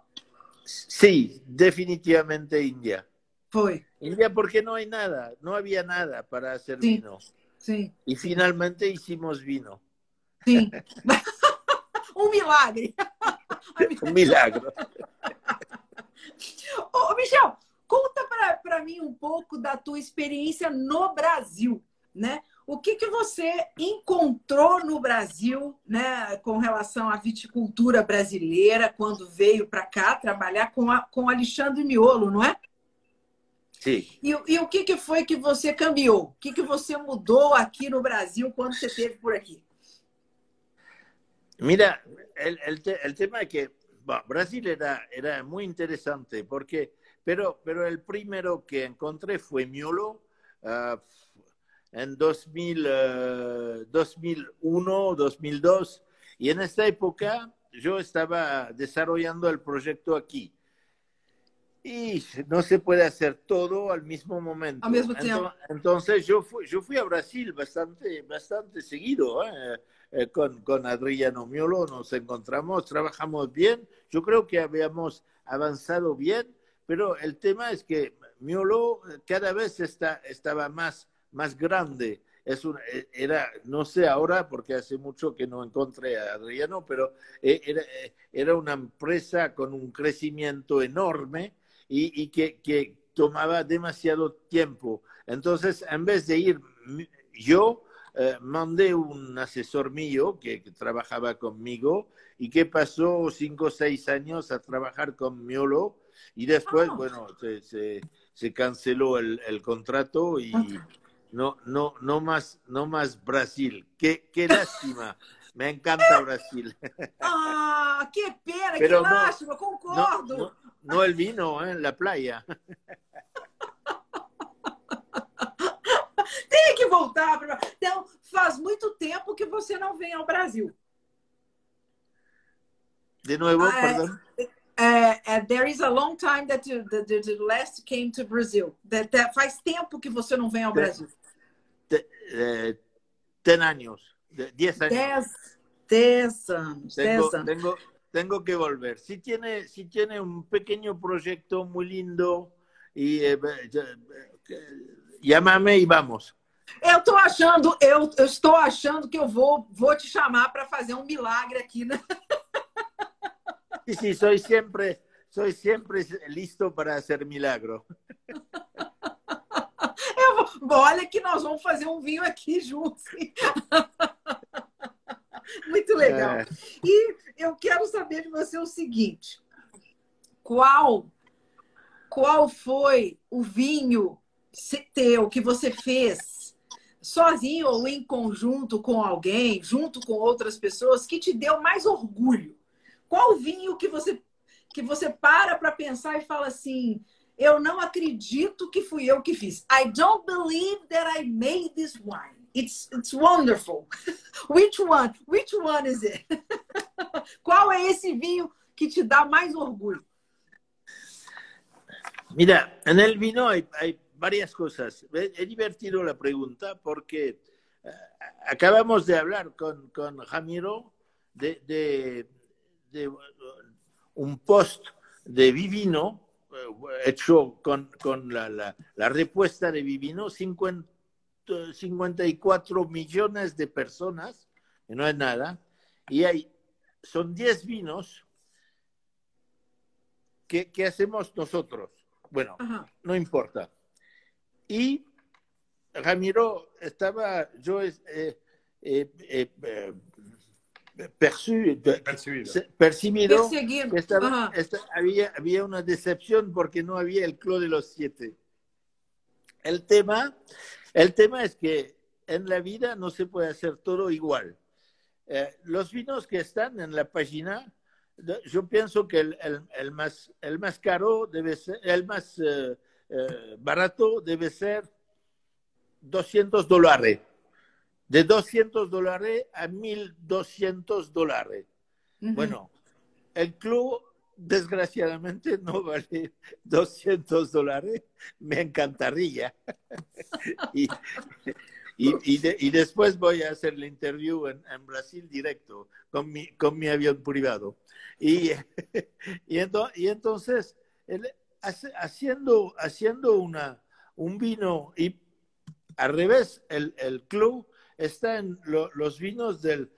Sí, definitivamente India. Foi. India porque no hay nada, no había nada para hacer Sí. vino. Sim. Y finalmente hicimos vino. Sim. um milagre. Un milagro. Ô, Michel, conta para mim um pouco da tua experiência no Brasil, né? O que, que você encontrou no Brasil, né, com relação à viticultura brasileira, quando veio para cá trabalhar com, a, com Alexandre Miolo, não é? Sí. E, e o que, que foi que você cambiou? O que, que você mudou aqui no Brasil quando você esteve por aqui? Mira, el, el, te- el tema es que bueno, Brasil era, era muy interesante, porque, pero, pero el primero que encontré fue Miolo ah, en 2000, eh, 2001, 2002, y en esta época yo estaba desarrollando el proyecto aquí. Y no se puede hacer todo al mismo momento. Al mismo tiempo. Ento- Entonces yo fui, yo fui a Brasil bastante, bastante seguido. ¿eh? Eh, con, con Adriano Miolo nos encontramos, trabajamos bien. Yo creo que habíamos avanzado bien, pero el tema es que Miolo eh, cada vez está, estaba más, más grande. Es un, eh, era, no sé ahora, porque hace mucho que no encontré a Adriano, pero eh, era, eh, era una empresa con un crecimiento enorme y, y que, que tomaba demasiado tiempo. Entonces, en vez de ir yo, eh, mandé un asesor mío que, que trabajaba conmigo y que pasó cinco o seis años a trabajar con Miolo y después, Ah. bueno, se, se, se canceló el, el contrato y. no, no, no, más, no más Brasil. Qué, qué lástima. Me encanta Brasil. Ah, que pena, Pero que no- lástima, No, concordo. no, no el vino, ¿eh? la playa. Tem que voltar. Pra... Então, faz muito tempo que você não vem ao Brasil. De nuevo, Ah, eh, perdón. É, é, there is a long time that you, the, the, the last came to Brazil. That, that faz tempo que você não vem ao É. Brasil. Eh, ten años, de- diez años. Dez, dez anos, Tengo, anos. tengo, tengo que volver. Si tiene, si tiene un pequeño proyecto muy lindo, y eh, eh, llámame y vamos. Eu tô achando, eu, eu estou achando que eu vou, vou te chamar para fazer um milagre aqui, né? Sí, sí, soy siempre, soy siempre listo para hacer milagro. Olha que nós vamos fazer um vinho aqui juntos. Muito legal. Eh, E eu quero saber de você o seguinte: qual qual foi o vinho teu que você fez sozinho ou em conjunto com alguém, junto com outras pessoas, que te deu mais orgulho? Qual vinho que você que você para para pensar e fala assim: eu não acredito que fui eu que fiz. I don't believe that I made this wine. It's it's wonderful. Which one? Which one is it? Qual é esse vinho que te dá mais orgulho? Mira, en el vino hay, hay varias cosas. Es divertido la pregunta porque eh, acabamos de hablar con, con Jamiro de, de- de, un post de Vivino hecho con, con la, la- la respuesta de Vivino, 50 54 millones de personas, que no es nada, y hay, son 10 vinos que, que hacemos nosotros. Bueno, no importa. Y Ramiro estaba, yo eh, eh, eh, eh percibido, que había, había una decepción porque no había el Club de los Siete. El tema, el tema es que en la vida no se puede hacer todo igual. Eh, los vinos que están en la página, yo pienso que el, el, más, el más caro debe ser, el más eh, eh, barato debe ser 200 dólares. De 200 dólares a 1200 dólares. Bueno, el club desgraciadamente no vale 200 dólares. Me encantaría. y, y, después voy a hacer el interview en, Brasil directo con mi, con mi avión privado. Y, y, entonces, haciendo, haciendo una, un vino, y al revés, el, el club está en los vinos del,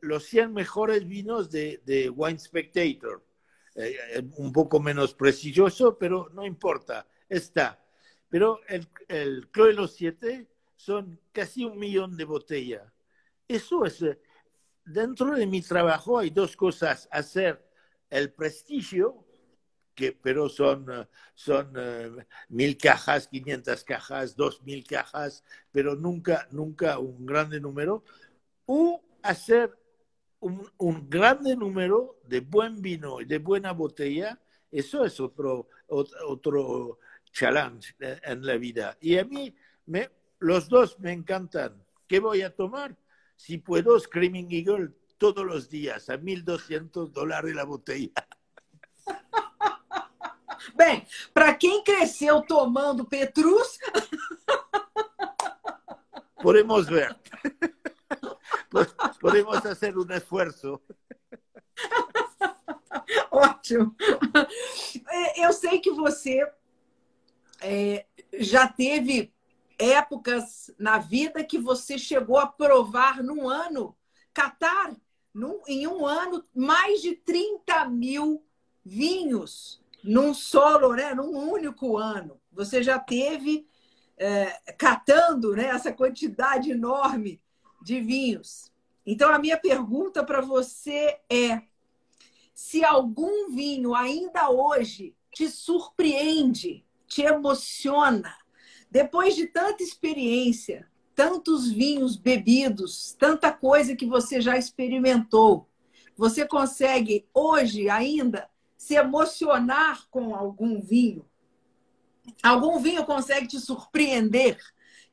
los 100 mejores vinos de, de Wine Spectator. Eh, eh, un poco menos prestigioso, pero no importa, está. Pero el, el de los Siete son casi un millón de botellas. Eso es, eh, dentro de mi trabajo hay dos cosas, hacer el prestigio, que, pero son, eh, son eh, mil cajas, quinientas cajas, dos mil cajas, pero nunca, nunca un grande número, o hacer un, un, grande número de buen vino y de buena botella, eso es otro, otro, otro challenge en la vida. Y a mí me, los dos me encantan. ¿Qué voy a tomar? Si puedo, Screaming Eagle todos los días a 1.200 dólares la botella. Bem, para quem cresceu tomando Petrus. Podemos ver. Podemos hacer um esforço. Ótimo. Eu sei que você é, já teve épocas na vida que você chegou a provar num ano, catar num, em um ano, mais de 30 mil vinhos num solo, né, num único ano. Você já teve é, catando né, essa quantidade enorme de vinhos. Então, a minha pergunta para você é: se algum vinho ainda hoje te surpreende, te emociona, depois de tanta experiência, tantos vinhos bebidos, tanta coisa que você já experimentou, você consegue hoje ainda se emocionar com algum vinho? Algum vinho consegue te surpreender?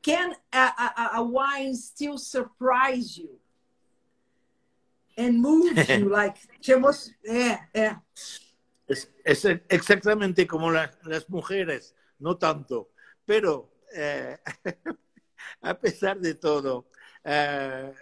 Can a, a, a wine still surprise you? And move you, like, É, é. Es, es exactamente como la, las mujeres, no tanto. Pero eh, a pesar de todo, eh,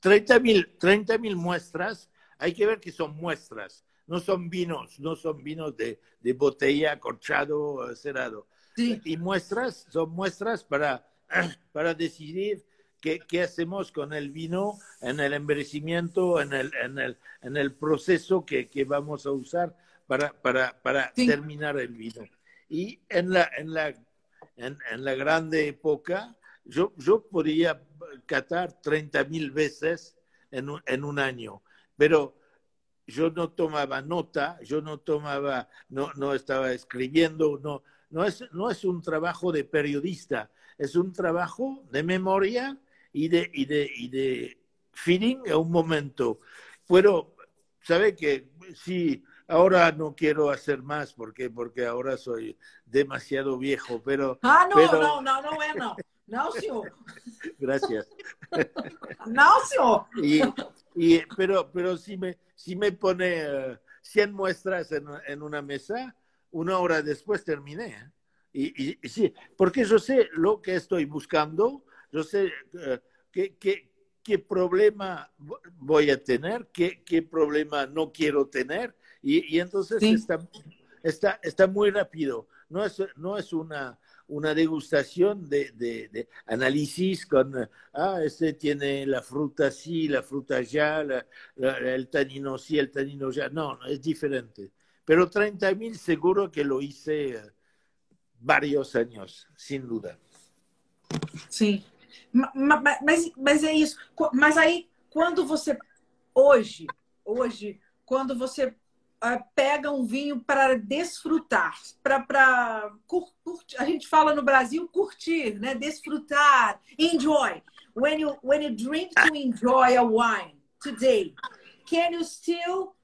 30 mil muestras, hay que ver que son muestras, no son vinos, no son vinos de, de botella, corchado, cerrado. Y muestras, son muestras para, para decidir qué, qué, hacemos con el vino en el envejecimiento, en el, en el, en el proceso que, que vamos a usar para, para, para terminar el vino. Y en la, en la en, en la grande época, yo, yo podía catar 30 mil veces en un, en un año, pero yo no tomaba nota, yo no tomaba, no, no estaba escribiendo, no, no, es, no es un trabajo de periodista, es un trabajo de memoria y de, y de, y de feeling a un momento. Pero, ¿sabe que si ahora no quiero hacer más porque, porque ahora soy demasiado viejo, pero... Ah, no, no, no, no, bueno. No, señor. Gracias. Señor. Y, y, pero, pero si me, si me pone uh, eh, 100 muestras en, en, una mesa, una hora después terminé. ¿eh? Y, y, y, sí, porque yo sé lo que estoy buscando, yo sé uh, qué, qué, qué problema voy a tener, qué, qué problema no quiero tener, y, y entonces sí. está, está, está muy rápido. No es, no es una, una degustación de, de, de, análisis con, ah, este tiene la fruta sí, la fruta ya, el tanino sí, el tanino ya. No, es diferente. Pero 30 mil seguro que lo hice varios años, sin duda. Sim. Mas, mas é isso. Mas aí, quando você. Hoje, hoje, quando você pega um vinho para desfrutar, para a gente fala no Brasil curtir, né? Desfrutar, enjoy. When you, when you drink to enjoy a wine today, can you still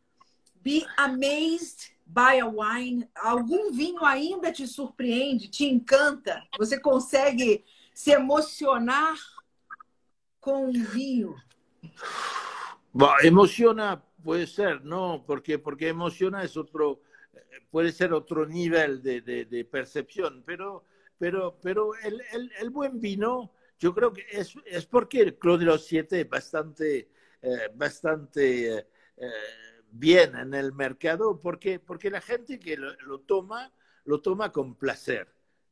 be amazed by a wine? Algum vinho ainda te surpreende, te encanta? Você consegue se emocionar con un vinho? emociona, puede ser, no, porque, porque emociona es otro, puede ser otro nivel de, de, percepción, pero, pero, pero el, el, el, buen vino, yo creo que es, es porque el Club de los Siete es bastante, eh, bastante eh, bien en el mercado, porque, porque la gente que lo, toma, lo toma con placer.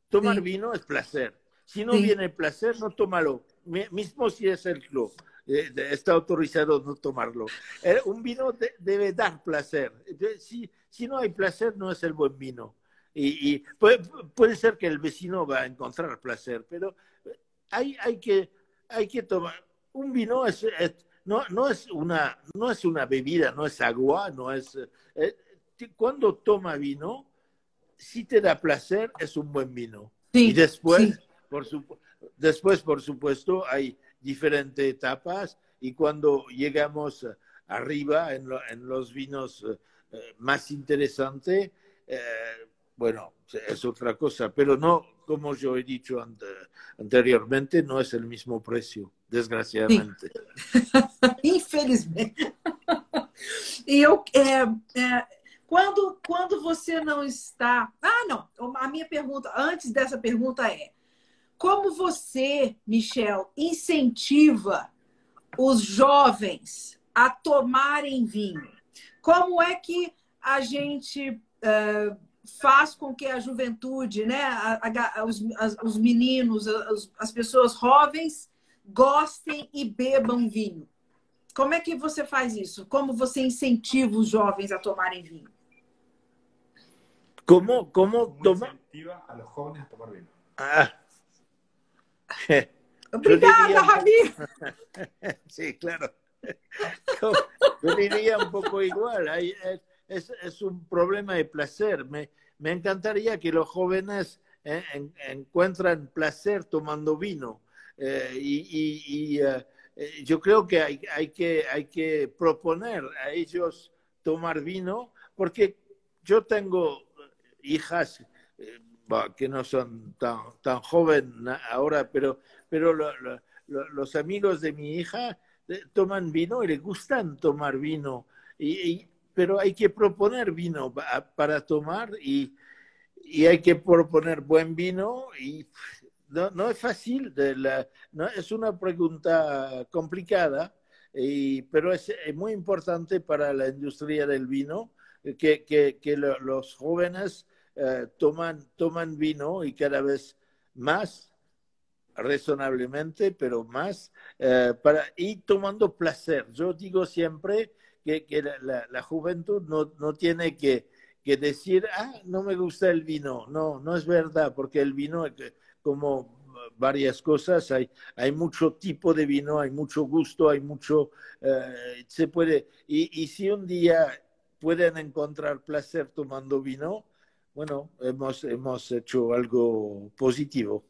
Tomar vino es placer. Si no viene el placer, no tómalo. Mismo si es el club. Eh, está autorizado no tomarlo. Eh, un vino debe dar placer. Si, si no hay placer, no es el buen vino. Y, puede, ser que el vecino va a encontrar placer, pero hay, hay, que, hay que tomar. Un vino es, no, no, es una, no es una bebida, no es agua, no es. Eh, cuando toma vino, si te da placer, es un buen vino. y después. Por después, por supuesto, hay diferentes etapas y cuando llegamos arriba en, los vinos eh, más interesantes, eh, bueno, es otra cosa, pero no, como yo he dicho anteriormente, no es el mismo precio, desgraciadamente. Infelizmente. E eu, é, é, quando, quando você não está. Ah, não. A minha pergunta, antes dessa pergunta é: Como você, Michel, incentiva os jovens a tomarem vinho? Como é que a gente uh, faz com que a juventude, né, a, a, os, os, meninos, as, as pessoas jovens gostem e bebam vinho? Como é que você faz isso? Como você incentiva os jovens a tomarem vinho? Como, como, como incentiva a los jóvenes a tomar vinho? Ah, Obrigada, Rabi. sí, claro. Yo diría un poco igual. es, es, un problema de placer. Me, me encantaría que los jóvenes eh, encuentren placer tomando vino. Eh, y, y, eh, yo creo que hay, hay que hay que proponer a ellos tomar vino, porque yo tengo hijas que no son tan, tan jóvenes ahora, pero, pero los amigos de mi hija eh, toman vino y les gustan tomar vino, y, pero hay que proponer vino para tomar y, y, hay que proponer buen vino y no, no es fácil, de la, no, es una pregunta complicada, y, pero es, es, muy importante para la industria del vino que, que, que los jóvenes eh, toman, toman vino y cada vez más razonablemente, pero más, eh, para, y tomando placer. Yo digo siempre que, que la, la, juventud no, no tiene que, que, decir, ah, no me gusta el vino. No, no es verdad, porque el vino, como varias cosas, hay, hay mucho tipo de vino, hay mucho gusto, hay mucho, eh, se puede, y, y si un día pueden encontrar placer tomando vino, bueno, hemos, hemos hecho algo positivo.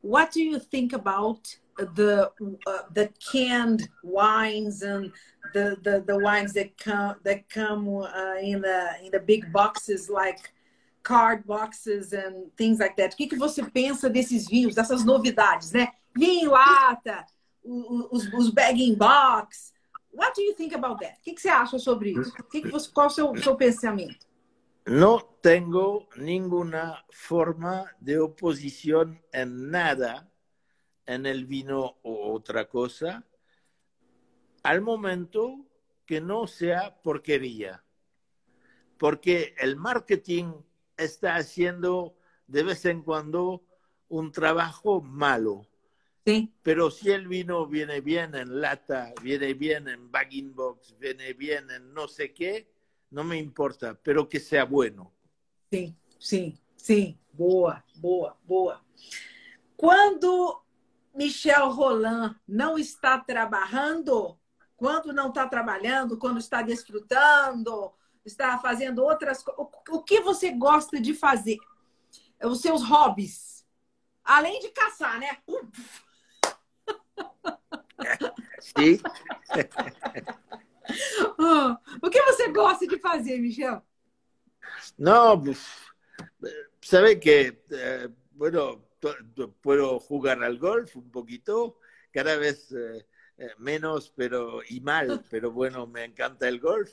What do you think about the uh, the canned wines and the, the, the wines that come that come uh, in the in the big boxes like card boxes and things like that? O que, que você pensa desses vinhos, dessas novidades, né? Vinho lata, os, os bag box. What do you think about that? O que, que você acha sobre isso? Que que você, qual é o seu, seu pensamento? No tengo ninguna forma de oposición en nada en el vino o otra cosa al momento que no sea porquería. Porque el marketing está haciendo de vez en cuando un trabajo malo. Sí. Pero si el vino viene bien en lata, viene bien en bagging box, viene bien en no sé qué, no me importa, pero que sea bueno. Sí, sí, sí, boa, boa, boa. Quando Michel Roland não está trabalhando? Quando não está trabalhando, quando está desfrutando, está fazendo outras coisas. O que você gosta de fazer? Os seus hobbies. Além de caçar, né? Sim. o que você gosta de fazer, Michel? No, pues, sabe que, eh, bueno, puedo jugar al golf un poquito, cada vez eh, eh, menos, pero y mal, pero bueno, me encanta el golf,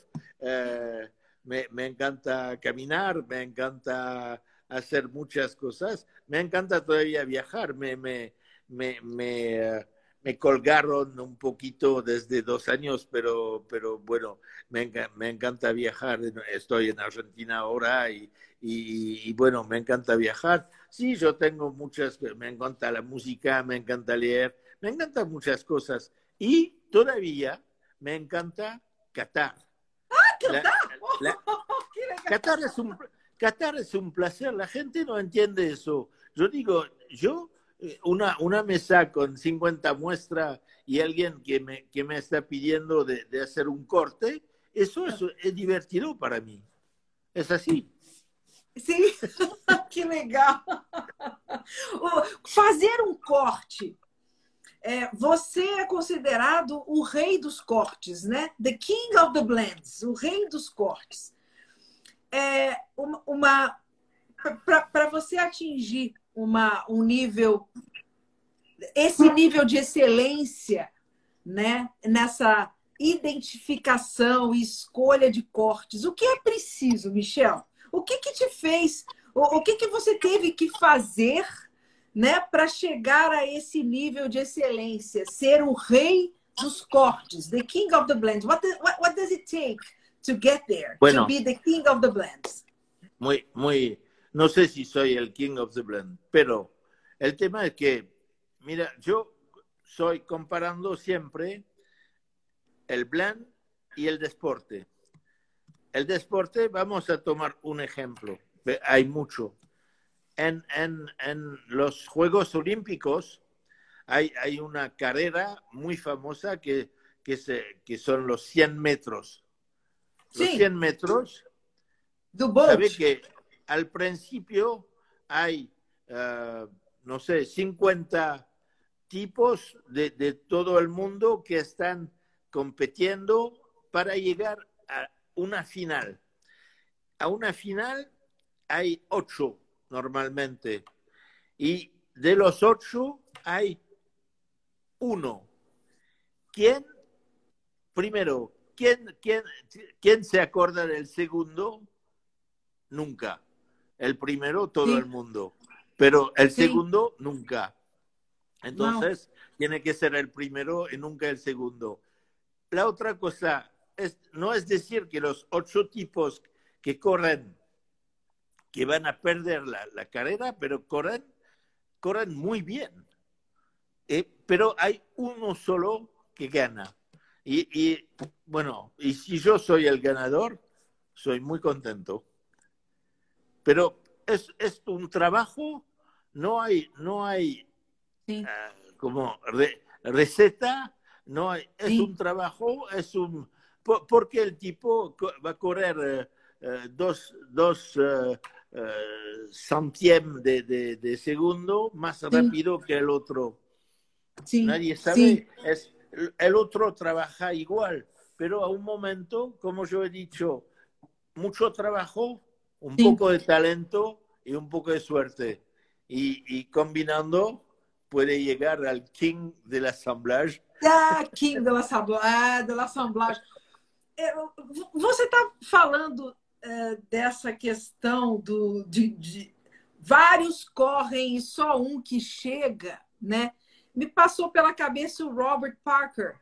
me, me, encanta caminar, me encanta hacer muchas cosas, me encanta todavía viajar, me, me, me, me me colgaron un poquito desde dos años, pero, pero bueno, me, me encanta viajar. Estoy en Argentina ahora y, y, bueno, me encanta viajar. Sí, yo tengo muchas, me encanta la música, me encanta leer, me encantan muchas cosas. Y todavía me encanta Qatar. ¡Ah, Qatar! Qatar, es un, Qatar es un placer, la gente no entiende eso. Yo digo, yo una, una mesa con 50 muestras y alguien que me, que me está pidiendo de, de hacer un corte, eso es, es, divertido para mí. Es así. Sim, que legal. Fazer um corte. É, você é considerado o rei dos cortes, né? The King of the Blends, o rei dos cortes. É uma, uma para você atingir uma, um nível, esse nível de excelência, né? Nessa identificação e escolha de cortes. O que é preciso, Michel? O que que te fez? O, o que que você teve que fazer, né, para chegar a esse nível de excelência, ser o rei dos cortes, the king of the blends? What, what, what does it take to get there, bueno, to be the king of the blends? Muy, muy no sé si soy el king of the blend, pero el tema es que, mira, yo soy comparando siempre el blend y el deporte. El deporte, vamos a tomar un ejemplo, hay mucho. En, en, en los Juegos Olímpicos hay, hay, una carrera muy famosa que, que, se, que son los 100 metros. Los 100 metros, ¿sabe que al principio hay, uh, no sé, 50 tipos de, de, todo el mundo que están compitiendo para llegar a una final. A una final hay ocho normalmente y de los ocho hay uno. ¿Quién, primero, quién, quién, quién se acuerda del segundo? Nunca. El primero, todo sí. el mundo. Pero el sí. segundo, nunca. Entonces, tiene que ser el primero y nunca el segundo. La otra cosa es, no es decir que los ocho tipos que corren, que van a perder la, la carrera, pero corren, corren muy bien. Eh, pero hay uno solo que gana. Y, y, bueno, y si yo soy el ganador, soy muy contento. Pero es, es un trabajo, no hay, no hay sí. uh, como re, receta, no hay, es sí. un trabajo, es un... Por, porque el tipo va a correr uh, dos, dos uh, de, de, de, segundo más sí. rápido que el otro. Nadie sabe, es, el otro trabaja igual, pero a un momento, como yo he dicho, mucho trabajo un sí. poco de talento y un poco de suerte. Y, y, combinando puede llegar al king del assemblage. Ah, king de l'assemblage. É, você está falando é, dessa questão do, de, de, vários correm e só um que chega, né? Me passou pela cabeça o Robert Parker,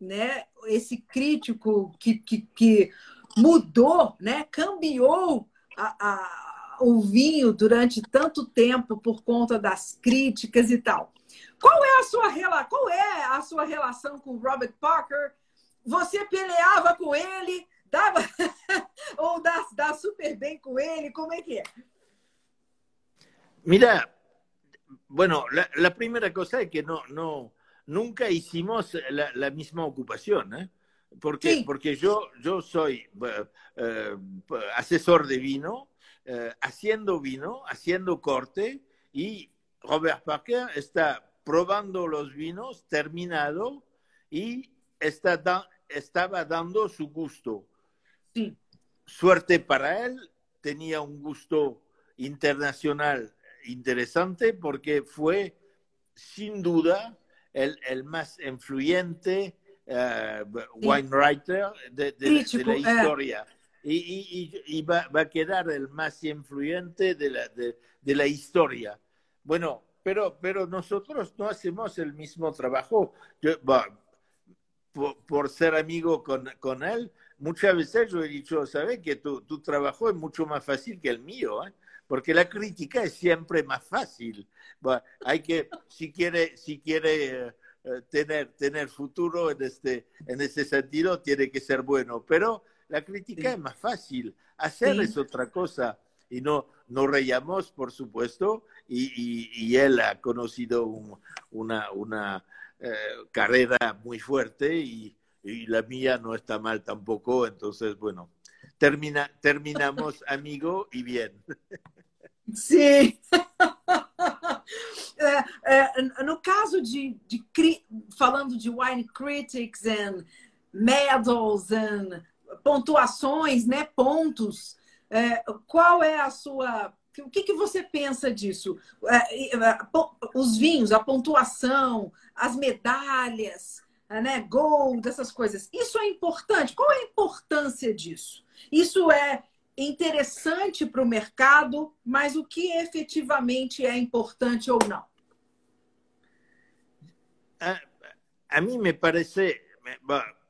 né? Esse crítico que, que, que mudou, né? Cambiou a, o vinho durante tanto tempo por conta das críticas e tal. Qual é a sua, qual é a sua relação com Robert Parker? Você peleava com ele? Dava ou dá, dá super bem com ele? Como é que é? Mira, bueno, la, primera cosa es que no, no, nunca hicimos la, misma ocupación, ¿eh? Porque, porque yo, yo soy eh, asesor de vino, haciendo vino, haciendo corte, y Robert Parker está probando los vinos, terminado, y está estaba dando su gusto. Sí. Suerte para él, tenía un gusto internacional interesante porque fue sin duda el, el más influyente uh, wine writer de, de, de la eh. historia. Y, y, y va, va, a quedar el más influyente de la, de, la historia. Bueno, pero, pero nosotros no hacemos el mismo trabajo. Yo, por, por, ser amigo con, con, él, muchas veces yo he dicho, ¿sabes? Que tu, tu trabajo es mucho más fácil que el mío. ¿eh? porque la crítica es siempre más fácil. hay que, si quiere, si quiere eh, tener, tener futuro en este, en ese sentido, tiene que ser bueno, pero la crítica es más fácil. Hacer es otra cosa. Y no, no reyamos, por supuesto, y, y, él ha conocido una, una eh, carrera muy fuerte y, y la mía no está mal tampoco, entonces, bueno, termina, terminamos amigo y bien. Sim. É, é, no caso de, de, falando de wine critics and medals and pontuações, né, pontos, é, qual é a sua o que, que você pensa disso? É, os vinhos, a pontuação, as medalhas, né, gold, essas coisas. Isso é importante? Qual é a importância disso? Isso é interessante para o mercado, mas o que efetivamente é importante ou não? A, a mí me parece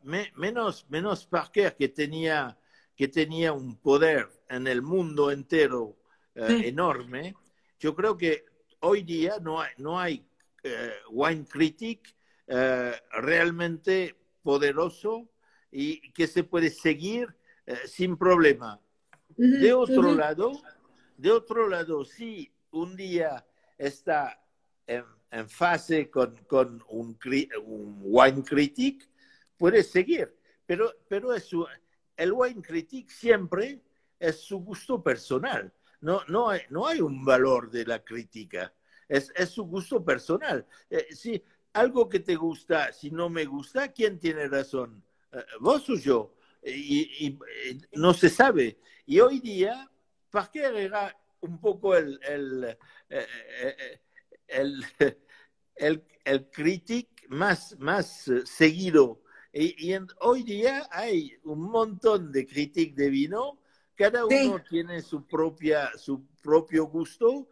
me, menos, menos Parker que tenía, que tenía un poder en el mundo entero eh, sí. enorme. Yo creo que hoy día no hay, no hay eh, wine critic eh, realmente poderoso y que se puede seguir sin problema. De otro lado, de otro lado, si un día está en, en fase con, con un, un, wine critic, puede seguir. Pero, pero es su, el wine critic siempre es su gusto personal. No, no, hay, no hay un valor de la crítica. Es, es su gusto personal. Eh, si algo que te gusta, si no me gusta, ¿quién tiene razón? Eh, ¿Vos o yo? y, y, no se sabe. Y hoy día, Parker era un poco el, el, eh, eh, el, el, el más, más seguido. Y, y, hoy día hay un montón de críticos de vino, cada uno sí. tiene su, propia, su propio gusto,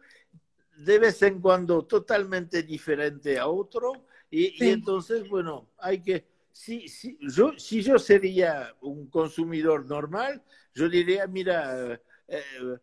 de vez en cuando totalmente diferente a otro, y, sí. y entonces, bueno, hay que si, si, yo, si yo sería un consumidor normal, yo diría, mira, eh, eh,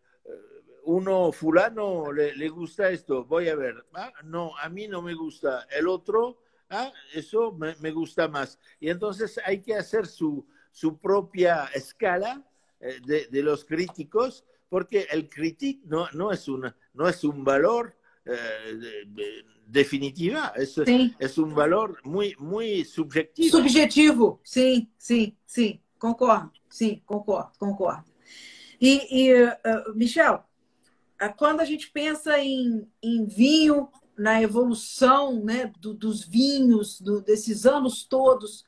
uno fulano le, le, gusta esto, voy a ver, ah, no, a mí no me gusta, el otro, ah, eso me, me gusta más. Y entonces hay que hacer su, su propia escala eh, de, de, los críticos, porque el crítico no, no, es, una, no es un valor eh, definitiva, es, sim. es un valor muy, muy subjetivo. Subjetivo, sim, sim, sim, concordo, sim, concordo, concordo. E, e uh, Michel, quando a gente pensa em, em vinho, na evolução né, do, dos vinhos, do, desses anos todos,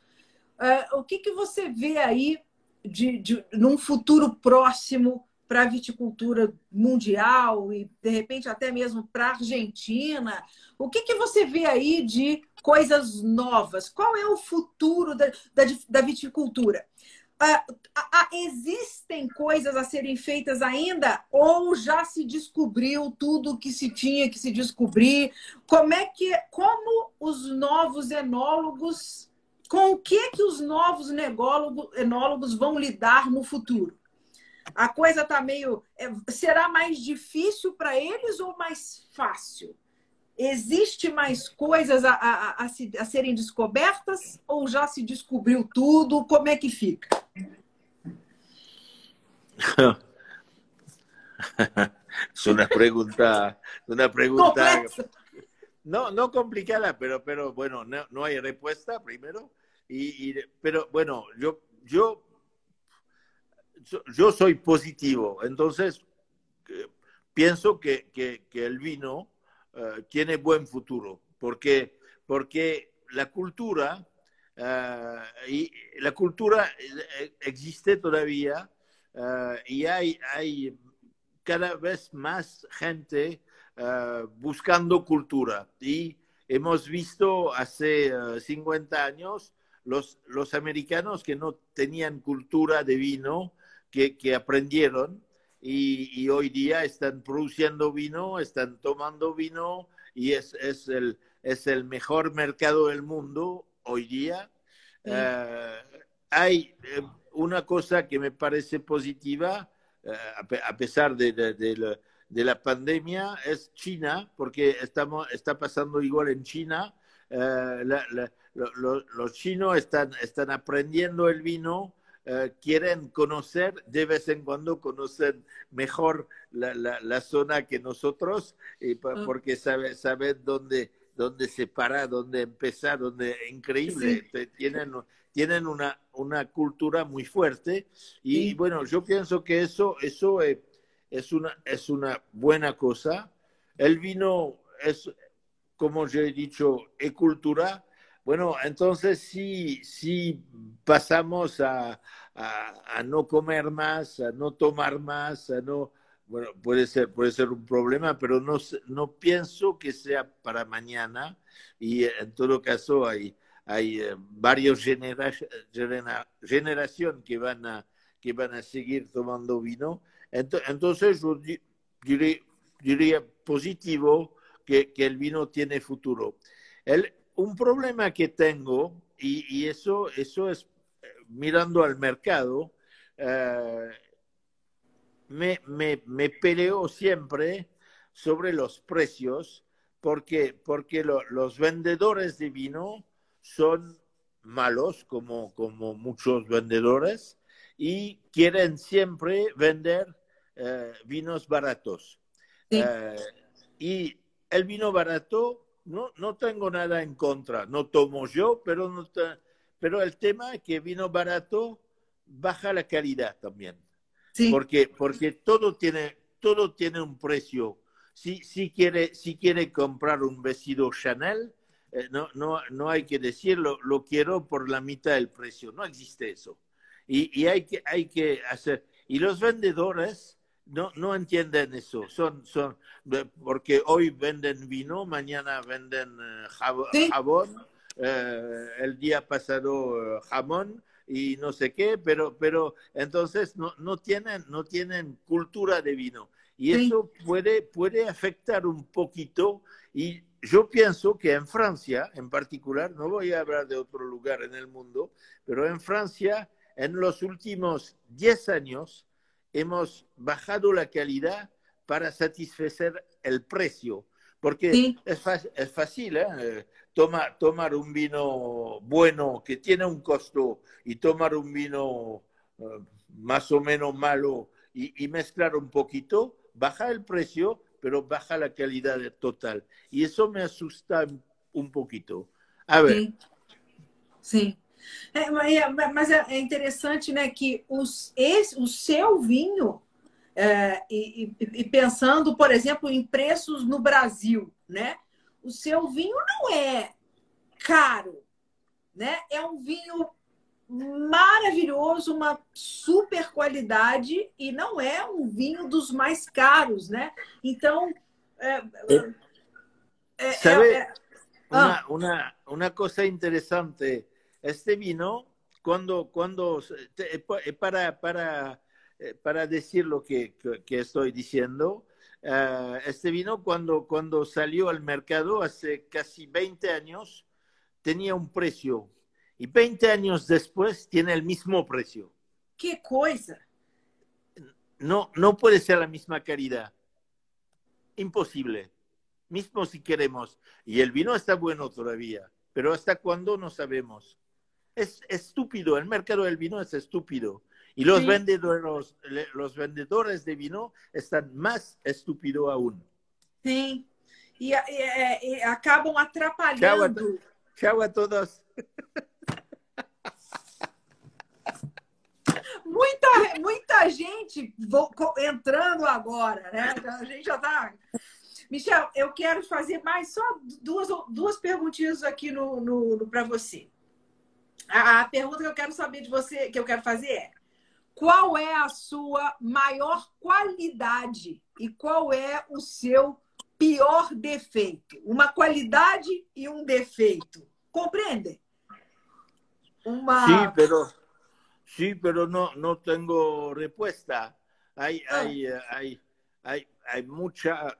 uh, o que, que você vê aí de, de, num futuro próximo para a viticultura mundial e, de repente, até mesmo para a Argentina? O que, que você vê aí de coisas novas? Qual é o futuro da, da, da viticultura? Uh, uh, existem coisas a serem feitas ainda ou já se descobriu tudo que se tinha que se descobrir? Como é que como os novos enólogos com o que que os novos enólogos vão lidar no futuro? A coisa está meio. É, será mais difícil para eles ou mais fácil? Existe mais coisas a, a, a, a, serem descobertas ou já se descobriu tudo? Como é que fica? es una pregunta, una pregunta no, no complicada, pero, pero bueno, no, hay respuesta primero. Y, pero bueno, yo, yo, yo soy positivo, entonces eh, pienso que, que, el vino eh, tiene buen futuro, porque, porque la cultura, eh, y la cultura existe todavía y hay, hay cada vez más gente buscando cultura. Y hemos visto hace 50 eh, años los, los americanos que no tenían cultura de vino, que, que aprendieron y, hoy día están produciendo vino, están tomando vino y es, es, el, es el mejor mercado del mundo hoy día. Eh, hay una cosa que me parece positiva, a pesar de, de, de, de la pandemia es China, porque estamos, está pasando igual en China. Eh, los chinos están, están aprendiendo el vino, eh, quieren conocer, de vez en cuando conocen mejor la, zona que nosotros, mm. porque saben sabe dónde, dónde se para, dónde empezar, dónde increíble. Tienen, tienen una, una cultura muy fuerte y bueno, yo pienso que eso, eso eh, es una, es una buena cosa. El vino es, como yo he dicho, es cultura. Bueno, entonces si, si pasamos a, a, no comer más, a no tomar más, a no, bueno, puede ser, puede ser un problema, pero no, no pienso que sea para mañana y en todo caso hay, hay eh, varias genera, generaciones que van, a, que van a seguir tomando vino entonces, yo diría, positivo que, el vino tiene futuro. Un problema que tengo, y, eso, eso es eh, mirando al mercado, eh, me, me, peleo siempre sobre los precios porque, porque los vendedores de vino son malos, como, como muchos vendedores, y quieren siempre vender eh, vinos baratos. Eh, y el vino barato, no, no tengo nada en contra, no tomo yo, pero, no pero el tema es que vino barato baja la calidad también. Porque, porque todo, tiene, todo tiene un precio. Si, si, quiere, si quiere comprar un vestido Chanel, eh, no, no, no hay que decirlo, lo quiero por la mitad del precio. No existe eso. Y, y hay, que, hay que hacer. Y los vendedores no, no entienden eso. Son, son, porque hoy venden vino, mañana venden eh, jabón, eh, el día pasado eh, jamón y no sé qué, pero, pero entonces no, no, tienen, no tienen cultura de vino. Y eso puede, puede afectar un poquito. Y yo pienso que en Francia, en particular, no voy a hablar de otro lugar en el mundo, pero en Francia, en los últimos 10 años, hemos bajado la calidad para satisfacer el precio. Porque es, es, fácil ¿eh? tomar un vino bueno que tiene un costo y tomar un vino eh, más o menos malo y, mezclar un poquito, baja el precio, pero baja la calidad total. Y eso me asusta un poquito. A ver. sí. É, mas é, é, interessante né, que os, esse, o seu vinho, é, e, e, pensando, por exemplo, em preços no Brasil, né? O seu vinho não é caro, né? É um vinho maravilhoso, uma super qualidade e não é um vinho dos mais caros, né? Então, é, é, é Sabe, é, uma, ah. uma, uma coisa interessante este vino, cuando, cuando para, para, eh, para decir lo que, que estoy diciendo, uh, este vino cuando, cuando salió al mercado hace casi 20 años tenía un precio y 20 años después tiene el mismo precio. ¡Qué cosa! No, no puede ser la misma calidad. Imposible. Mismo si queremos. Y el vino está bueno todavía, pero hasta cuándo no sabemos es estúpido, el mercado del vino es estúpido. Y los, vendedores, los vendedores de vino están más estúpidos aún. Sim. e, e, e acabam atrapalhando. Tchau a, a todos. Muita, muita gente entrando agora, né? A gente já está. Michel, eu quero fazer mais só duas, duas perguntinhas aqui no, no, no para você. A, a pergunta que eu quero saber de você, que eu quero fazer é: qual é a sua maior qualidade e qual é o seu pior defeito? Uma qualidade e um defeito. Compreende? Uma... Sí, pero, sí, pero no, no tengo respuesta. Hay, ah. hay, hay, hay, hay mucha,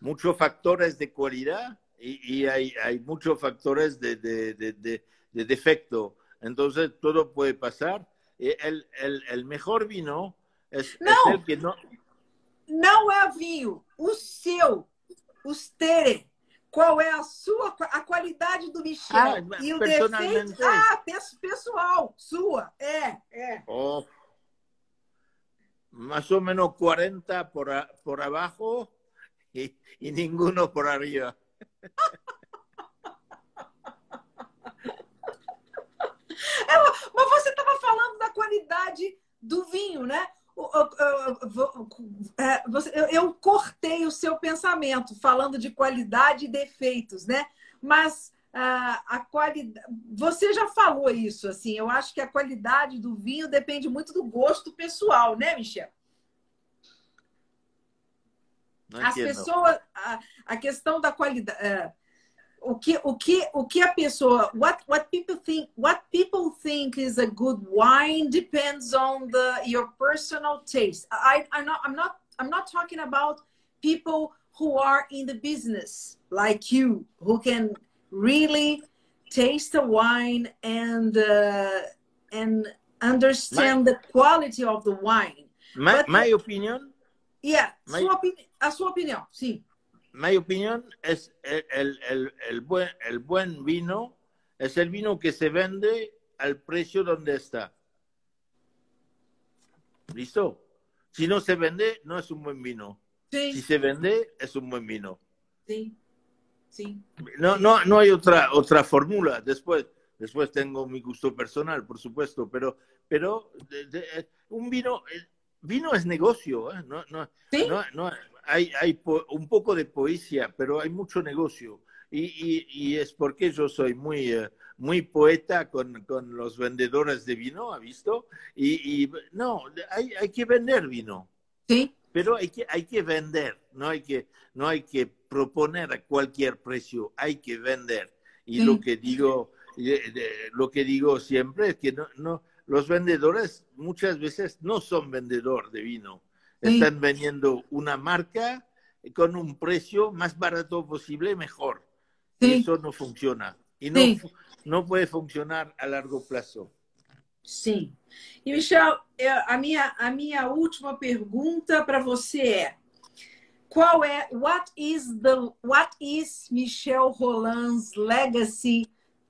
muchos factores de cualidad y, y hay, hay muchos factores de, de, de, de, defecto. Entonces, todo puede pasar. El, el, el mejor vino es, no. es el que no... Não é vinho, o seu, os tere. Qual é a sua a qualidade do Michel? Ah, e o defeito? Ah, pessoal, sua. É, é. Oh, más o menos 40 por, por abajo y, y ninguno por arriba. É, mas você estava falando da qualidade do vinho, né? É, eu cortei o seu pensamento falando de qualidade e defeitos, né? Mas a qualidade. Você já falou isso, assim. Eu acho que a qualidade do vinho depende muito do gosto pessoal, né, Michel? As pessoas. A, a questão da qualidade. O que o que o que a pessoa what what people think what people think is a good wine depends on the your personal taste. I i'm not i'm not i'm not talking about people who are in the business like you who can really taste the wine and uh, and understand my, the quality of the wine. My, but, my opinion? Yeah my, sua, a sua opinião sim mi opinión es el, el, el, buen, el buen vino, es el vino que se vende al precio donde está. ¿Listo? Si no se vende, no es un buen vino. Sí. Si se vende, es un buen vino. Sí, sí. No, no, no hay otra, otra fórmula. Después, después tengo mi gusto personal, por supuesto, pero, pero un vino, vino es negocio, ¿eh? no, no, ¿Sí? no, no, hay, hay un poco de poesía, pero hay mucho negocio. Y, y, y es porque yo soy muy, uh, muy poeta con, con, los vendedores de vino, ¿ha visto? Y, y no, hay, hay, que vender vino. Sí. Pero hay que, hay que vender, no hay que, no hay que proponer a cualquier precio, hay que vender. Y sí. lo que digo, lo que digo siempre es que no, no, los vendedores muchas veces no son vendedor de vino están vendiendo una marca con un precio más barato posible, mejor. Sí. Eso no funciona. E não, Sim. não pode funcionar a largo prazo. Sim. E, Michel, a minha, a minha última pergunta para você é: qual é, what is the, what is Michel Roland's legacy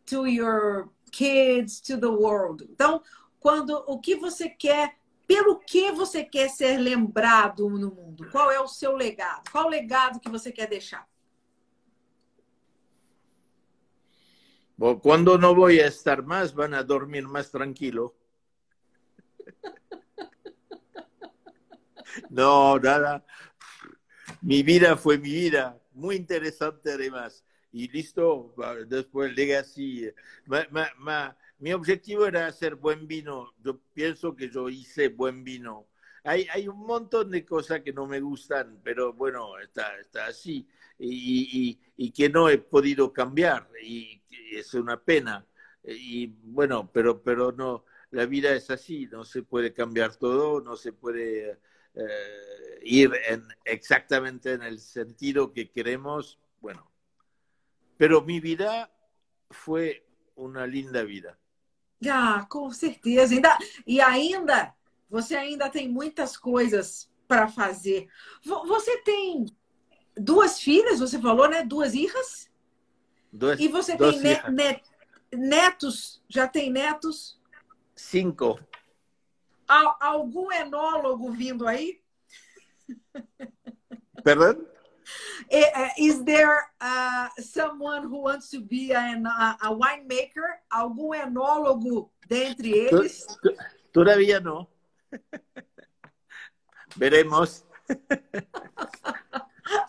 to your kids, to the world? Então, quando o que você quer pelo que você quer ser lembrado no mundo? Qual é o seu legado? Qual o legado que você quer deixar? Bom, quando não vou estar mais, vão a dormir mais tranquilo. No, nada. Mi vida fue mi vida. Muy interesante además. Y listo, después Legacy. Ma, ma, ma, mi objetivo era hacer buen vino. Yo pienso que yo hice buen vino. Hay, hay un montón de cosas que no me gustan, pero bueno, está, está así. Y, que no he podido cambiar. Y, y es una pena. Y bueno, pero, pero no, la vida es así. No se puede cambiar todo, no se puede eh, ir en, exactamente en el sentido que queremos. Bueno, pero mi vida fue una linda vida. Ah, com certeza. Ainda, e ainda, você ainda tem muitas coisas para fazer. Você tem duas filhas, você falou, né? Duas irras? Duas, e você tem ne net, netos? Já tem netos? Cinco. Al algum enólogo vindo aí? Perdão? Uh, is there uh, someone who wants to be an, uh, a winemaker? ¿Algún enólogo dentre eles? Todavía no. Veremos.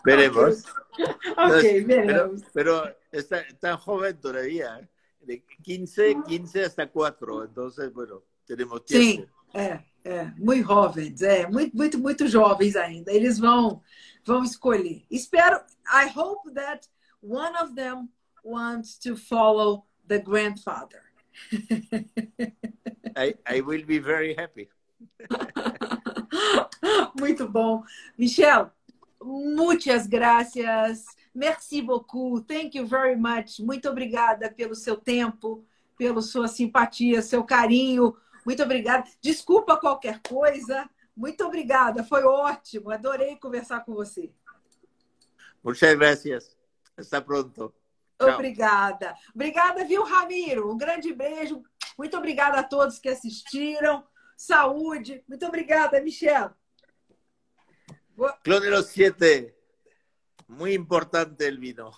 veremos. Ok, veremos. Pero, pero está tan joven todavía, ¿eh? de 15, 15 hasta 4, entonces, bueno, tenemos tiempo. Sim, é, é, muito jovens, é, muito, muito, muito jovens ainda. Eles vão, vão escolher. Espero, I hope that one of them wants to follow the grandfather. I, I will be very happy. Muito bom. Michel, muitas graças. Merci beaucoup. Thank you very much. Muito obrigada pelo seu tempo, pela sua simpatia, seu carinho. Muito obrigada. Desculpa qualquer coisa. Muito obrigada. Foi ótimo. Adorei conversar com você. Muchas gracias. Hasta pronto. Tchau. Obrigada. Obrigada, viu, Ramiro? Um grande beijo. Muito obrigada a todos que assistiram. Saúde. Muito obrigada, Michelle. Clone 7. Muy importante el vino.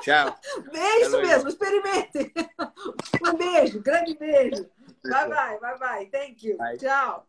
Tchau. É isso mesmo, experimente. Um beijo, grande beijo. Bye bye, bye bye. Thank you. Bye. Tchau.